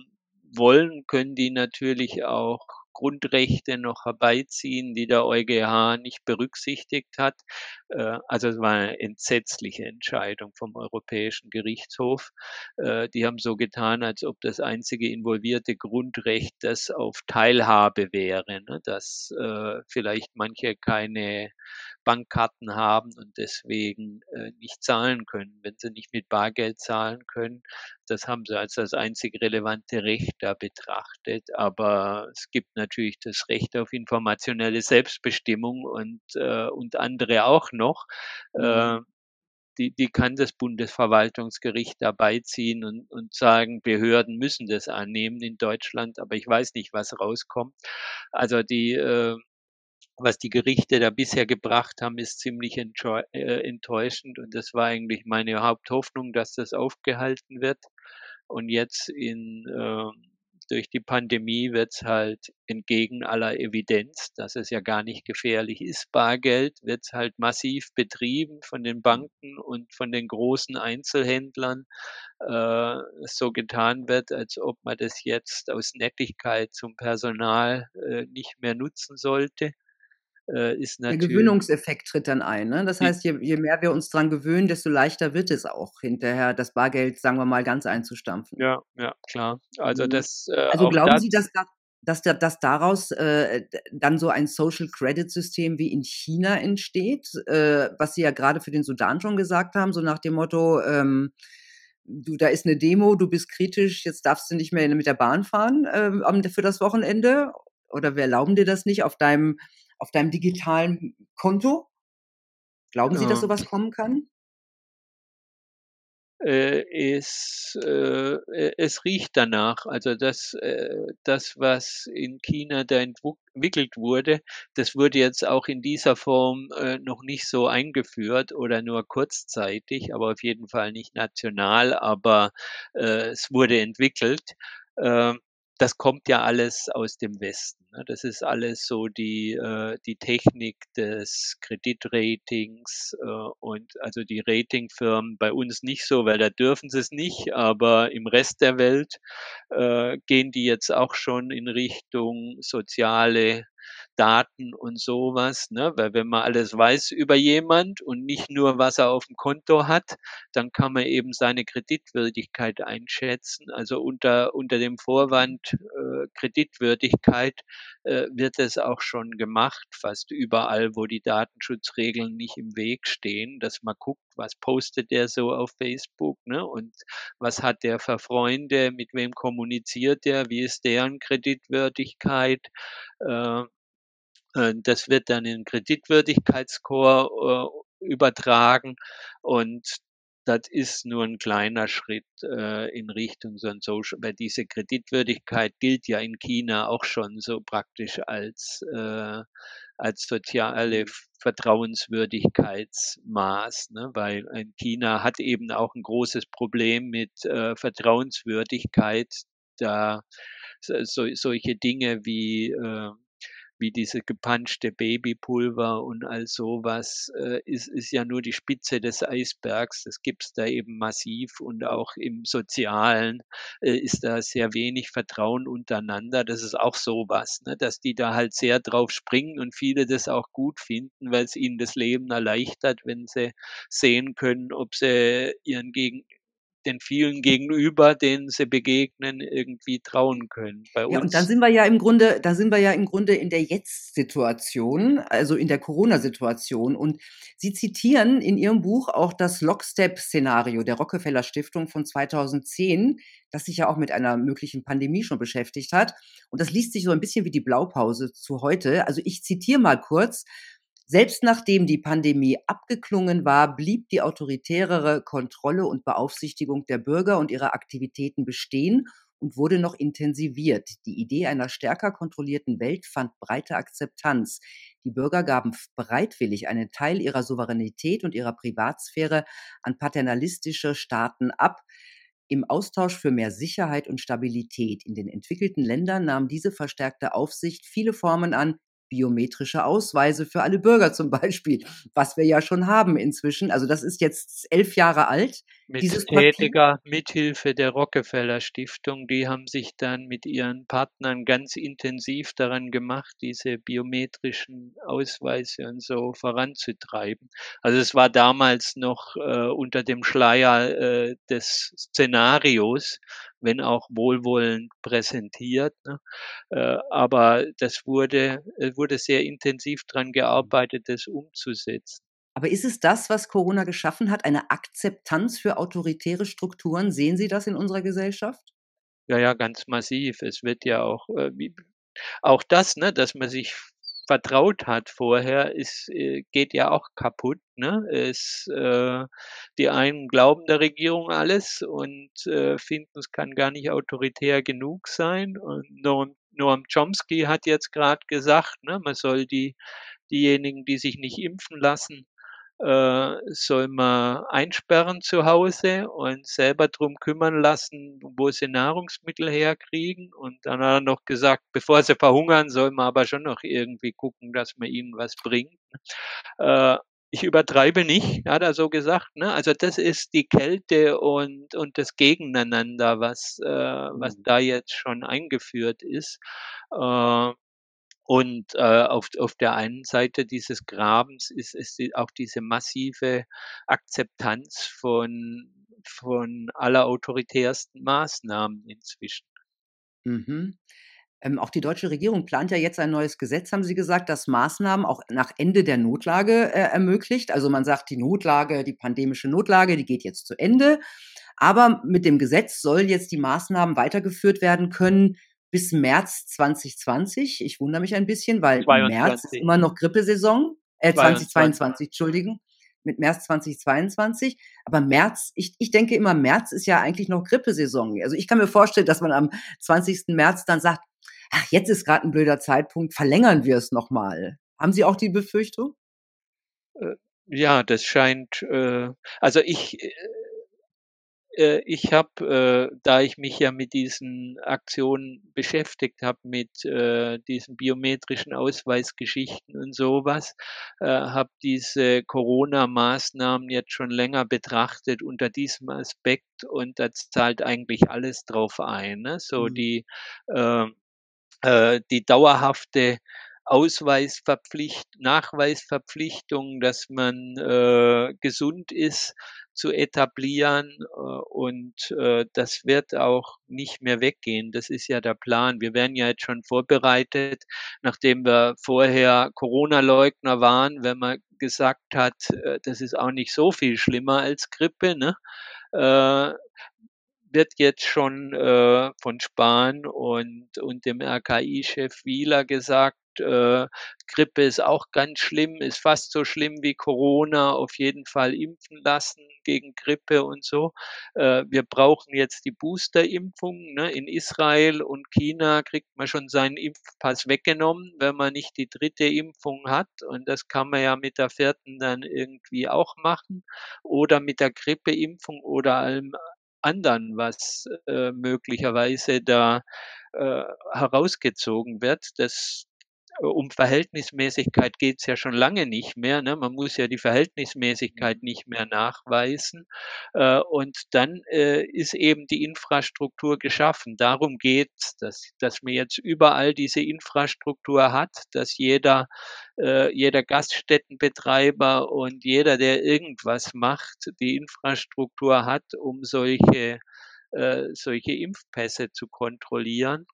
wollen, können die natürlich auch Grundrechte noch herbeiziehen, die der EuGH nicht berücksichtigt hat. Äh, also es war eine entsetzliche Entscheidung vom Europäischen Gerichtshof. Äh, die haben so getan, als ob das einzige involvierte Grundrecht das auf Teilhabe wäre, ne? dass äh, vielleicht manche keine Bankkarten haben und deswegen nicht zahlen können, wenn sie nicht mit Bargeld zahlen können. Das haben sie als das einzig relevante Recht da betrachtet. Aber es gibt natürlich das Recht auf informationelle Selbstbestimmung und, und andere auch noch. Mhm. Äh, die, die kann das Bundesverwaltungsgericht dabei ziehen und, und sagen, Behörden müssen das annehmen in Deutschland, aber ich weiß nicht, was rauskommt. Also die, äh, was die Gerichte da bisher gebracht haben, ist ziemlich äh, enttäuschend und das war eigentlich meine Haupthoffnung, dass das aufgehalten wird. Und jetzt in äh, durch die Pandemie wird's halt entgegen aller Evidenz, dass es ja gar nicht gefährlich ist, Bargeld, wird's halt massiv betrieben von den Banken und von den großen Einzelhändlern, äh, so getan wird, als ob man das jetzt aus Nettigkeit zum Personal äh, nicht mehr nutzen sollte äh, ist Der natürlich Gewöhnungseffekt tritt dann ein, ne? Das heißt, je je mehr wir uns dran gewöhnen, desto leichter wird es auch hinterher, das Bargeld, sagen wir mal, ganz einzustampfen. Ja, ja, klar. Also Mhm. das äh, Also, glauben das Sie, dass da dass da dass daraus, äh, dann so ein Social-Credit-System wie in China entsteht, äh, was Sie ja grade für den Sudan schon gesagt haben, so nach dem Motto, ähm: „Du, da ist 'ne Demo, du bist kritisch, jetzt darfst du nicht mehr mit der Bahn fahren, am für das Wochenende?“ Oder wir erlauben dir das nicht auf deinem auf deinem digitalen Konto? Glauben Sie, dass Ähm was kommen kann? Äh, es äh, e es riecht danach. Also, das äh, das, was in China da entwuck wickelt wurde, das wurde jetzt auch in dieser Form, äh, noch nicht so eingeführt oder nur kurzzeitig, aber auf jeden Fall nicht national, aber, äh, es wurde entwickelt. Ähm, das kommt ja alles aus dem Westen, ne? Das ist alles so die äh, die Technik des Kreditratings, äh, und also die Ratingfirmen bei uns nicht so, weil da dürfen sie's nicht, aber im Rest der Welt, äh, gehen die jetzt auch schon in Richtung soziale Daten und so was, ne? Weil wenn man alles weiß über jemand und nicht nur, was er aufm Konto hat, dann kann man eben seine Kreditwürdigkeit einschätzen. Also, unter unter dem Vorwand, äh, Kreditwürdigkeit, äh, wird es auch schon gemacht, fast überall, wo die Datenschutzregeln nicht im Weg stehen, dass man guckt, was postet der so auf Facebook, ne? Und was hat der für Freunde, mit wem kommuniziert der, wie ist deren Kreditwürdigkeit? Äh, das wird dann in Kreditwürdigkeitsscore, äh, übertragen und das ist nur 'n kleiner Schritt, äh, in Richtung so 'n Social weil diese Kreditwürdigkeit gilt ja in China auch schon so praktisch als äh, als soziale Mhm. Vertrauenswürdigkeitsmaß, ne? Weil in China hat eben auch 'n großes Problem mit, äh, Vertrauenswürdigkeit, da so sol solche Dinge wie äh, wie diese gepanschte Babypulver und all so was, äh, ist ist ja nur die Spitze des Eisbergs. Das gibt's da eben massiv und auch im Sozialen, äh, ist da sehr wenig Vertrauen untereinander. Das ist auch so was, ne, dass die da halt sehr drauf springen und viele das auch gut finden, weil's ihnen das Leben erleichtert, wenn sie sehen können, ob sie ihren gegen den vielen Gegenüber, denen sie begegnen, irgendwie trauen können. Bei Ja, und dann uns sind wir ja im Grunde da sind wir ja im Grunde in der Jetzt-Situation, also in der Corona-Situation. Und Sie zitieren in Ihrem Buch auch das Lockstep-Szenario der Rockefeller-Stiftung von 2010, das sich ja auch mit einer möglichen Pandemie schon beschäftigt hat. Und das liest sich so 'n bisschen wie die Blaupause zu heute. Also, ich zitiere mal kurz: „Selbst nachdem die Pandemie abgeklungen war, blieb die autoritärere Kontrolle und Beaufsichtigung der Bürger und ihrer Aktivitäten bestehen und wurde noch intensiviert. Die Idee einer stärker kontrollierten Welt fand breite Akzeptanz. Die Bürger gaben bereitwillig einen Teil ihrer Souveränität und ihrer Privatsphäre an paternalistische Staaten ab, im Austausch für mehr Sicherheit und Stabilität. In den entwickelten Ländern nahm diese verstärkte Aufsicht viele Formen an, biometrische Ausweise für alle Bürger zum Beispiel, was wir ja schon haben inzwischen. Also, das ist jetzt 11 Jahre alt, Mit dieses Papier. tätiger Mithilfe der Rockefeller-Stiftung. Die haben sich dann mit ihren Partnern ganz intensiv daran gemacht, diese biometrischen Ausweise und so voranzutreiben. Also, es war damals noch, äh, unter dem Schleier, äh, des Szenarios, wenn auch wohlwollend präsentiert, ne? Äh, aber das wurde äh, wurde sehr intensiv dran gearbeitet, das umzusetzen. Aber ist es das, was Corona geschaffen hat, eine Akzeptanz für autoritäre Strukturen? Sehen Sie das in unserer Gesellschaft? Ja, ja, ganz massiv. Es wird ja auch, äh, wie auch das, ne, dass man sich vertraut hat vorher, ist äh, geht ja auch kaputt, ne? Es äh, die einen glauben der Regierung alles und, äh, finden, es kann gar nicht autoritär genug sein. Und Noam Noam Chomsky hat jetzt grad gesagt, ne, man soll die diejenigen, die sich nicht impfen lassen äh, soll man einsperren zu Hause und selber drum kümmern lassen, wo sie Nahrungsmittel herkriegen. Und dann hat er noch gesagt, bevor sie verhungern, soll man aber schon noch irgendwie gucken, dass man ihnen was bringt. Äh, ich übertreibe nicht, hat er so gesagt. Ne? Also das ist die Kälte und, und das Gegeneinander, was, äh, was mhm. da jetzt schon eingeführt ist. Äh, und äh, auf, auf der einen Seite dieses Grabens ist, ist auch diese massive Akzeptanz von, von allerautoritärsten Maßnahmen inzwischen. Mhm. Ähm, auch die deutsche Regierung plant ja jetzt ein neues Gesetz, haben Sie gesagt, das Maßnahmen auch nach Ende der Notlage äh, ermöglicht. Also man sagt, die Notlage, die pandemische Notlage, die geht jetzt zu Ende. Aber mit dem Gesetz soll jetzt die Maßnahmen weitergeführt werden können bis März 2020. Ich wundere mich ein bisschen, weil 22. März ist immer noch Grippesaison. Äh, 2022, Entschuldigung. Mit März 2022. Aber März, ich, ich denke immer, März ist ja eigentlich noch Grippesaison. Also ich kann mir vorstellen, dass man am 20. März dann sagt, ach, jetzt ist gerade ein blöder Zeitpunkt, verlängern wir es nochmal. Haben Sie auch die Befürchtung? Äh, ja, das scheint, äh, also ich, äh, äh ich habe, äh, da ich mich ja mit diesen Aktionen beschäftigt habe, mit äh, diesen biometrischen Ausweisgeschichten und sowas, äh, habe diese Corona-Maßnahmen jetzt schon länger betrachtet unter diesem Aspekt und da zahlt eigentlich alles drauf ein. Ne? So mhm. die äh, die dauerhafte Ausweisverpflicht Nachweisverpflichtung, dass man äh, gesund ist, zu etablieren äh, und äh, das wird auch nicht mehr weggehen. Das ist ja der Plan. Wir werden ja jetzt schon vorbereitet, nachdem wir vorher Corona-Leugner waren, wenn man gesagt hat, äh, das ist auch nicht so viel schlimmer als Grippe. Ne? Wird jetzt schon äh, von Spahn und, und dem RKI-Chef Wieler gesagt, äh, Grippe ist auch ganz schlimm, ist fast so schlimm wie Corona, auf jeden Fall impfen lassen gegen Grippe und so. Äh, wir brauchen jetzt die Boosterimpfung. Ne? In Israel und China kriegt man schon seinen Impfpass weggenommen, wenn man nicht die dritte Impfung hat. Und das kann man ja mit der vierten dann irgendwie auch machen. Oder mit der Grippeimpfung oder allem anderen, was äh, möglicherweise da äh, herausgezogen wird. Das um Verhältnismäßigkeit geht es ja schon lange nicht mehr. Ne? Man muss ja die Verhältnismäßigkeit nicht mehr nachweisen. Äh, und dann äh, ist eben die Infrastruktur geschaffen. Darum geht es, dass, dass man jetzt überall diese Infrastruktur hat, dass jeder, äh, jeder Gaststättenbetreiber und jeder, der irgendwas macht, die Infrastruktur hat, um solche, äh, solche Impfpässe zu kontrollieren.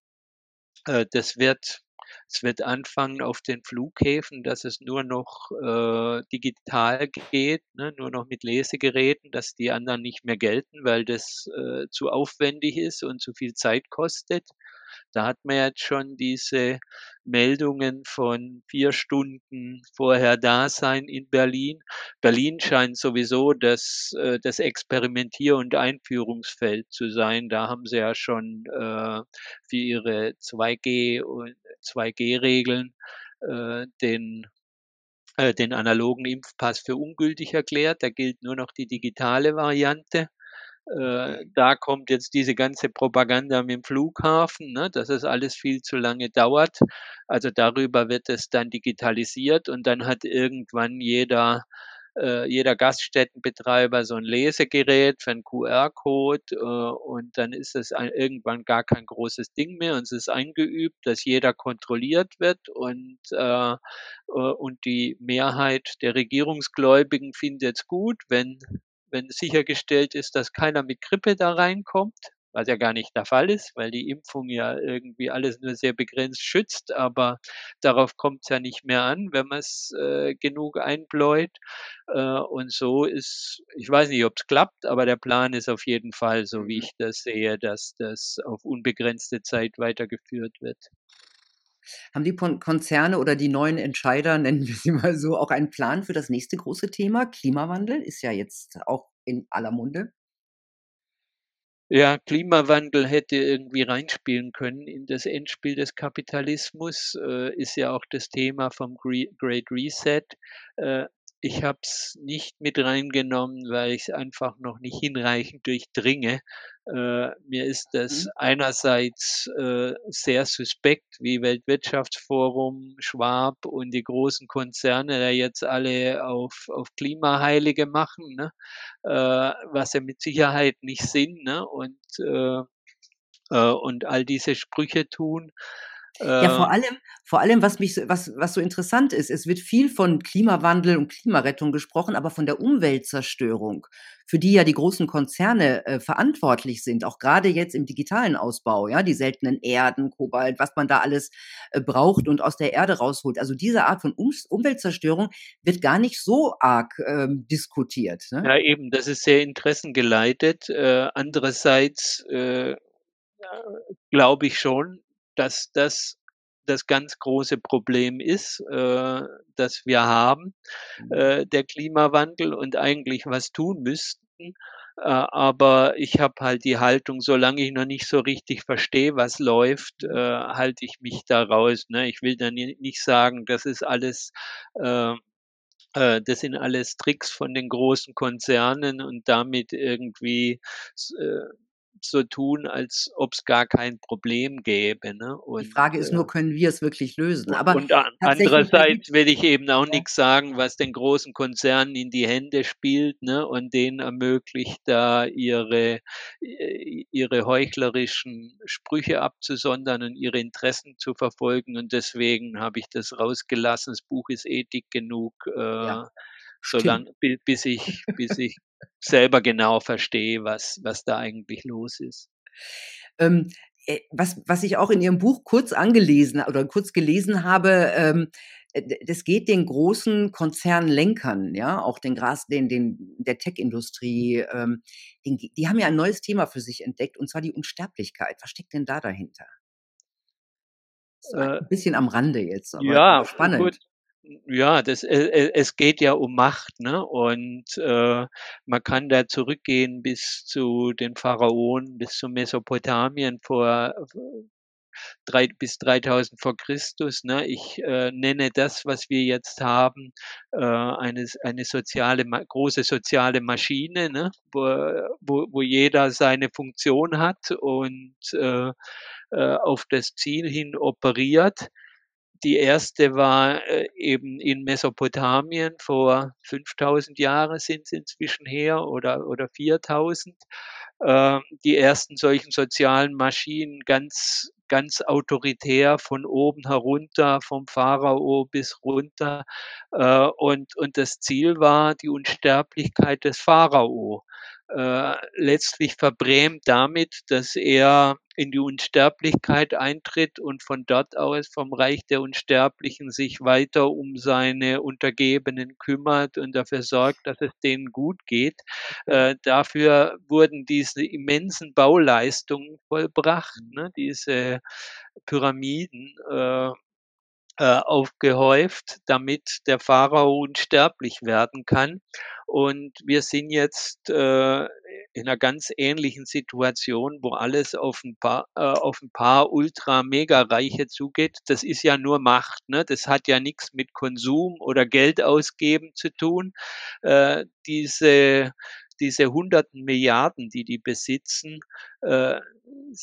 Äh, das wird es wird anfangen auf den Flughäfen, dass es nur noch äh, digital geht, ne, nur noch mit Lesegeräten, dass die anderen nicht mehr gelten, weil das äh, zu aufwendig ist und zu viel Zeit kostet. Da hat man jetzt schon diese Meldungen von vier Stunden vorher da sein in Berlin. Berlin scheint sowieso das, äh, das Experimentier- und Einführungsfeld zu sein. Da haben sie ja schon äh, für ihre 2G und 2G-Regeln äh, den den analogen Impfpass für ungültig erklärt. Da gilt nur noch die digitale Variante. Äh, da kommt jetzt diese ganze Propaganda mit dem Flughafen, ne, dass es alles viel zu lange dauert. Also darüber wird es dann digitalisiert und dann hat irgendwann jeder äh, jeder Gaststättenbetreiber so ein Lesegerät für einen QR-Code äh, und dann ist es ein, irgendwann gar kein großes Ding mehr und es ist eingeübt, dass jeder kontrolliert wird und, äh, äh und die Mehrheit der Regierungsgläubigen findet es gut, wenn wenn sichergestellt ist, dass keiner mit Grippe da reinkommt, was ja gar nicht der Fall ist, weil die Impfung ja irgendwie alles nur sehr begrenzt schützt, aber darauf kommt es ja nicht mehr an, wenn man es äh, genug einbläut. Äh, und so ist, ich weiß nicht, ob es klappt, aber der Plan ist auf jeden Fall, so wie mhm. ich das sehe, dass das auf unbegrenzte Zeit weitergeführt wird. Haben die Konzerne oder die neuen Entscheider, nennen wir sie mal so, auch einen Plan für das nächste große Thema? Klimawandel ist ja jetzt auch in aller Munde. Ja, Klimawandel hätte irgendwie reinspielen können in das Endspiel des Kapitalismus, äh, ist ja auch das Thema vom Great Reset. Äh, ich habe es nicht mit reingenommen, weil ich es einfach noch nicht hinreichend durchdringe. Äh, mir ist das Mhm. einerseits äh, sehr suspekt, wie Weltwirtschaftsforum, Schwab und die großen Konzerne da jetzt alle auf, auf Klimaheilige machen, ne? äh, was sie mit Sicherheit nicht sind ne? und, äh, äh, und all diese Sprüche tun. Ja, vor Äh, allem vor allem, was mich so was was so interessant ist, es wird viel von Klimawandel und Klimarettung gesprochen, aber von der Umweltzerstörung, für die ja die großen Konzerne, äh, verantwortlich sind, auch grade jetzt im digitalen Ausbau, ja, die seltenen Erden, Kobalt, was man da alles, äh, braucht und aus der Erde rausholt. Also, diese Art von Ums Umweltzerstörung wird gar nicht so arg, ähm, diskutiert, ne? Ja, eben, das ist sehr interessengeleitet. Äh, andererseits, äh, glaube ich schon, dass das das ganz große Problem ist, äh, das wir haben, Mhm. äh, der Klimawandel und eigentlich was tun müssten. Äh, aber ich habe halt die Haltung, solange ich noch nicht so richtig verstehe, was läuft, äh, halte ich mich da raus, ne? Ich will da ni nicht sagen, das ist alles, äh äh, das sind alles Tricks von den großen Konzernen und damit irgendwie äh, so tun, als ob's gar kein Problem gäbe, ne? Die Und, Frage ist nur, äh können wir es wirklich lösen? Aber und an andererseits will ich eben auch ja. nix sagen, was den großen Konzernen in die Hände spielt, ne, und denen ermöglicht, da ihre i ihre heuchlerischen Sprüche abzusondern und ihre Interessen zu verfolgen. Und deswegen habe ich das rausgelassen. Das Buch ist dick genug, Ja, äh, stimmt. Solang bi bis ich bis ich selber genau verstehe, was was da eigentlich los ist. Ähm, äh, was was ich auch in Ihrem Buch kurz angelesen oder kurz gelesen habe, ähm, äh, das geht den großen Konzernlenkern, ja, auch den Gras den den der Tech-Industrie, ähm, den die haben ja ein neues Thema für sich entdeckt, und zwar die Unsterblichkeit. Was steckt denn da dahinter? So ein Äh bisschen am Rande jetzt, aber Ja, gut. Ja, das äh, äh, es geht ja um Macht, ne? Und, äh, man kann da zurückgehen bis zu den Pharaonen, bis zu Mesopotamien vor 3 bis 3.000 vor Christus, ne? Ich, äh, nenne das, was wir jetzt haben, äh, eine eine soziale große soziale Maschine, ne, wo wo wo jeder seine Funktion hat und, äh, äh, auf das Ziel hin operiert. Die erste war, äh, eben in Mesopotamien, vor 5.000 Jahre sind's inzwischen her oder oder 4.000. Ähm, die ersten solchen sozialen Maschinen ganz ganz autoritär von oben herunter, vom Pharao bis runter. Äh, und und das Ziel war die Unsterblichkeit des Pharao. Äh, letztlich verbrämt damit, dass er in die Unsterblichkeit eintritt und von dort aus vom Reich der Unsterblichen sich weiter um seine Untergebenen kümmert und dafür sorgt, dass es denen gut geht. Äh, dafür wurden diese immensen Bauleistungen vollbracht, Mhm. ne, diese Pyramiden, äh, aufgehäuft, damit der Pharao unsterblich werden kann. Und wir sind jetzt, äh, in 'ner ganz ähnlichen Situation, wo alles auf 'n paar äh, auf 'n paar Ultra-Mega-Reiche zugeht. Das ist ja nur Macht, ne? Das hat ja nix mit Konsum oder Geld ausgeben zu tun. Äh, diese diese Hunderten Milliarden, die die besitzen, äh,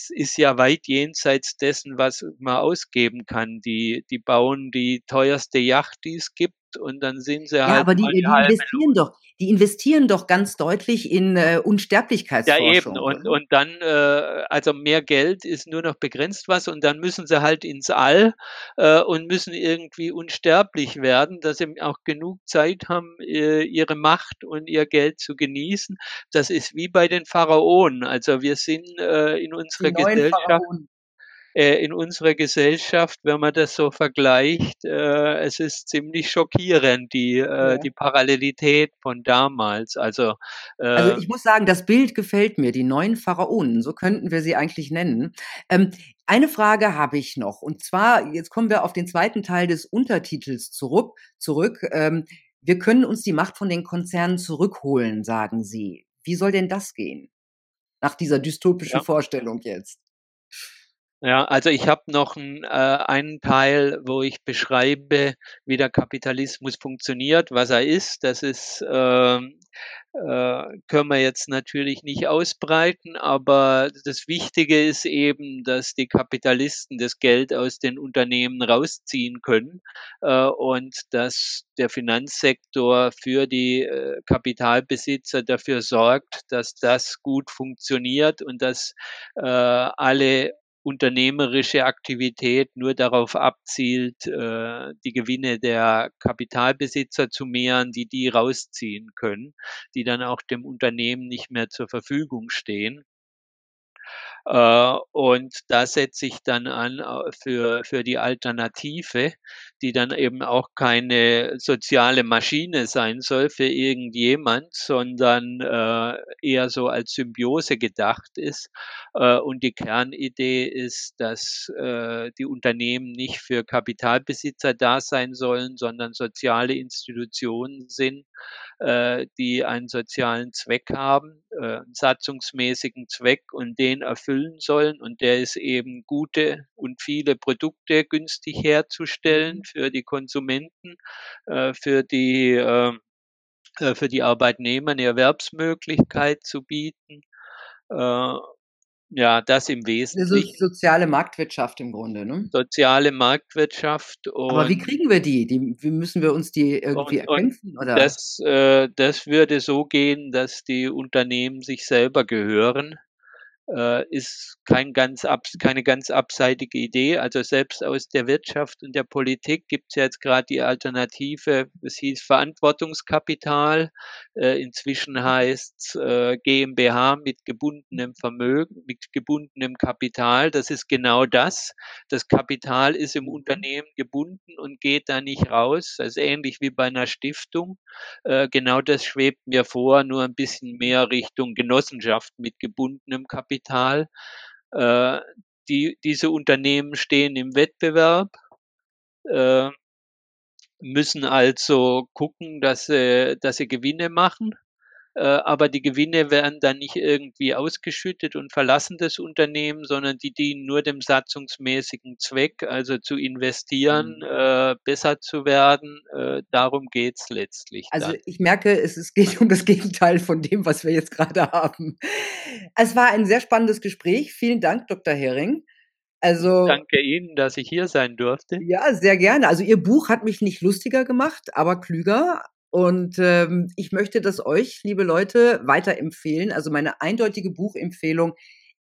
ist ja weit jenseits dessen, was man ausgeben kann. Die die bauen die teuerste Yacht, die es gibt, und dann sind sie Ja, halt aber die die die investieren doch die investieren doch ganz deutlich in, äh, Ja eben Unsterblichkeitsforschung, und und dann, äh also mehr Geld ist nur noch begrenzt was und dann müssen sie halt ins All, äh, und müssen irgendwie unsterblich werden, dass sie auch genug Zeit haben, äh, ihre Macht und ihr Geld zu genießen. Das ist wie bei den Pharaonen. Also, wir sind, äh, in unserer Gesellschaft Pharaonen. Äh, in unserer Gesellschaft, wenn man das so vergleicht, äh, es ist ziemlich schockierend, die äh, Ja. die Parallelität von damals. Also, Also, äh ich muss sagen, das Bild gefällt mir, die neuen Pharaonen, so könnten wir sie eigentlich nennen. Ähm, eine Frage habe ich noch, und zwar, jetzt kommen wir auf den 2. Teil des Untertitels zurück zurück. Ähm, wir können uns die Macht von den Konzernen zurückholen, sagen Sie. Wie soll denn das gehen? Nach dieser dystopischen Ja. Vorstellung jetzt. Ja, also ich habe noch 'n äh, einen Teil, wo ich beschreibe, wie der Kapitalismus funktioniert, was er ist. Das ist, ähm, äh können wir jetzt natürlich nicht ausbreiten, aber das Wichtige ist eben, dass die Kapitalisten das Geld aus den Unternehmen rausziehen können, äh, und dass der Finanzsektor für die, äh, Kapitalbesitzer dafür sorgt, dass das gut funktioniert und dass, äh, alle unternehmerische Aktivität nur darauf abzielt, äh, die Gewinne der Kapitalbesitzer zu mehren, die die rausziehen können, die dann auch dem Unternehmen nicht mehr zur Verfügung stehen. Äh, und da setze ich dann an äh, für für die Alternative, die dann eben auch keine soziale Maschine sein soll für irgendjemand, sondern, äh, eher so als Symbiose gedacht ist. Und die Kernidee ist, dass, die Unternehmen nicht für Kapitalbesitzer da sein sollen, sondern soziale Institutionen sind, die einen sozialen Zweck haben, äh, 'n satzungsmäßigen Zweck und den erfüllen sollen. Und der ist eben, gute und viele Produkte günstig herzustellen Mhm. für die Konsumenten, äh, für die, ähm äh, für die Arbeitnehmer 'ne Erwerbsmöglichkeit zu bieten. Äh, ja, das im 'Ne so Wesentlichen. soziale Marktwirtschaft im Grunde, ne? Soziale Marktwirtschaft Aber wie kriegen wir die? Die wie müssen wir uns die irgendwie und erkämpfen, oder? das äh, das würde so gehen, dass die Unternehmen sich selber gehören. Äh, ist kein ganz keine ganz abseitige Idee. Also, selbst aus der Wirtschaft und der Politik gibt's ja jetzt grad die Alternative. Es hieß Verantwortungskapital. Äh, inzwischen heißt's, äh, GmbH mit gebundenem Vermögen mit gebundenem Kapital. Das ist genau das. Das Kapital ist im. Unternehmen gebunden und geht da nicht raus. Das ist ähnlich wie bei 'ner Stiftung. Äh, genau das schwebt mir vor, nur 'n bisschen mehr Richtung Genossenschaft mit gebundenem Kapital. Äh, die diese Unternehmen stehen im Wettbewerb, äh, müssen also gucken, dass sie dass sie Gewinne machen, aber die Gewinne werden dann nicht irgendwie ausgeschüttet und verlassen das Unternehmen, sondern die dienen nur dem satzungsmäßigen Zweck, also zu investieren, Mhm. äh, besser zu werden. Äh, darum geht's letztlich Also, dann. ich merke, es es geht um das Gegenteil von dem, was wir jetzt grade haben. Es war ein sehr spannendes Gespräch. Vielen Dank, Doktor Hering. Also danke Ihnen, dass ich hier sein durfte. Ja, sehr gerne. Also, Ihr Buch hat mich nicht lustiger gemacht, aber klüger. Und, ähm, ich möchte das euch, liebe Leute, weiterempfehlen. Also, meine eindeutige Buchempfehlung: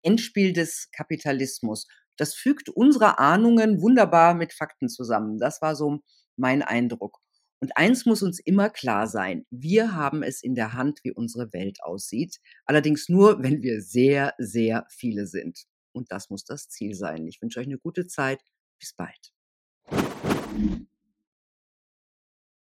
„Endspiel des Kapitalismus“. Das fügt unsere Ahnungen wunderbar mit Fakten zusammen. Das war so mein Eindruck. Und eins muss uns immer klar sein: Wir haben es in der Hand, wie unsere Welt aussieht. Allerdings nur, wenn wir sehr, sehr viele sind. Und das muss das Ziel sein. Ich wünsche euch 'ne gute Zeit. Bis bald.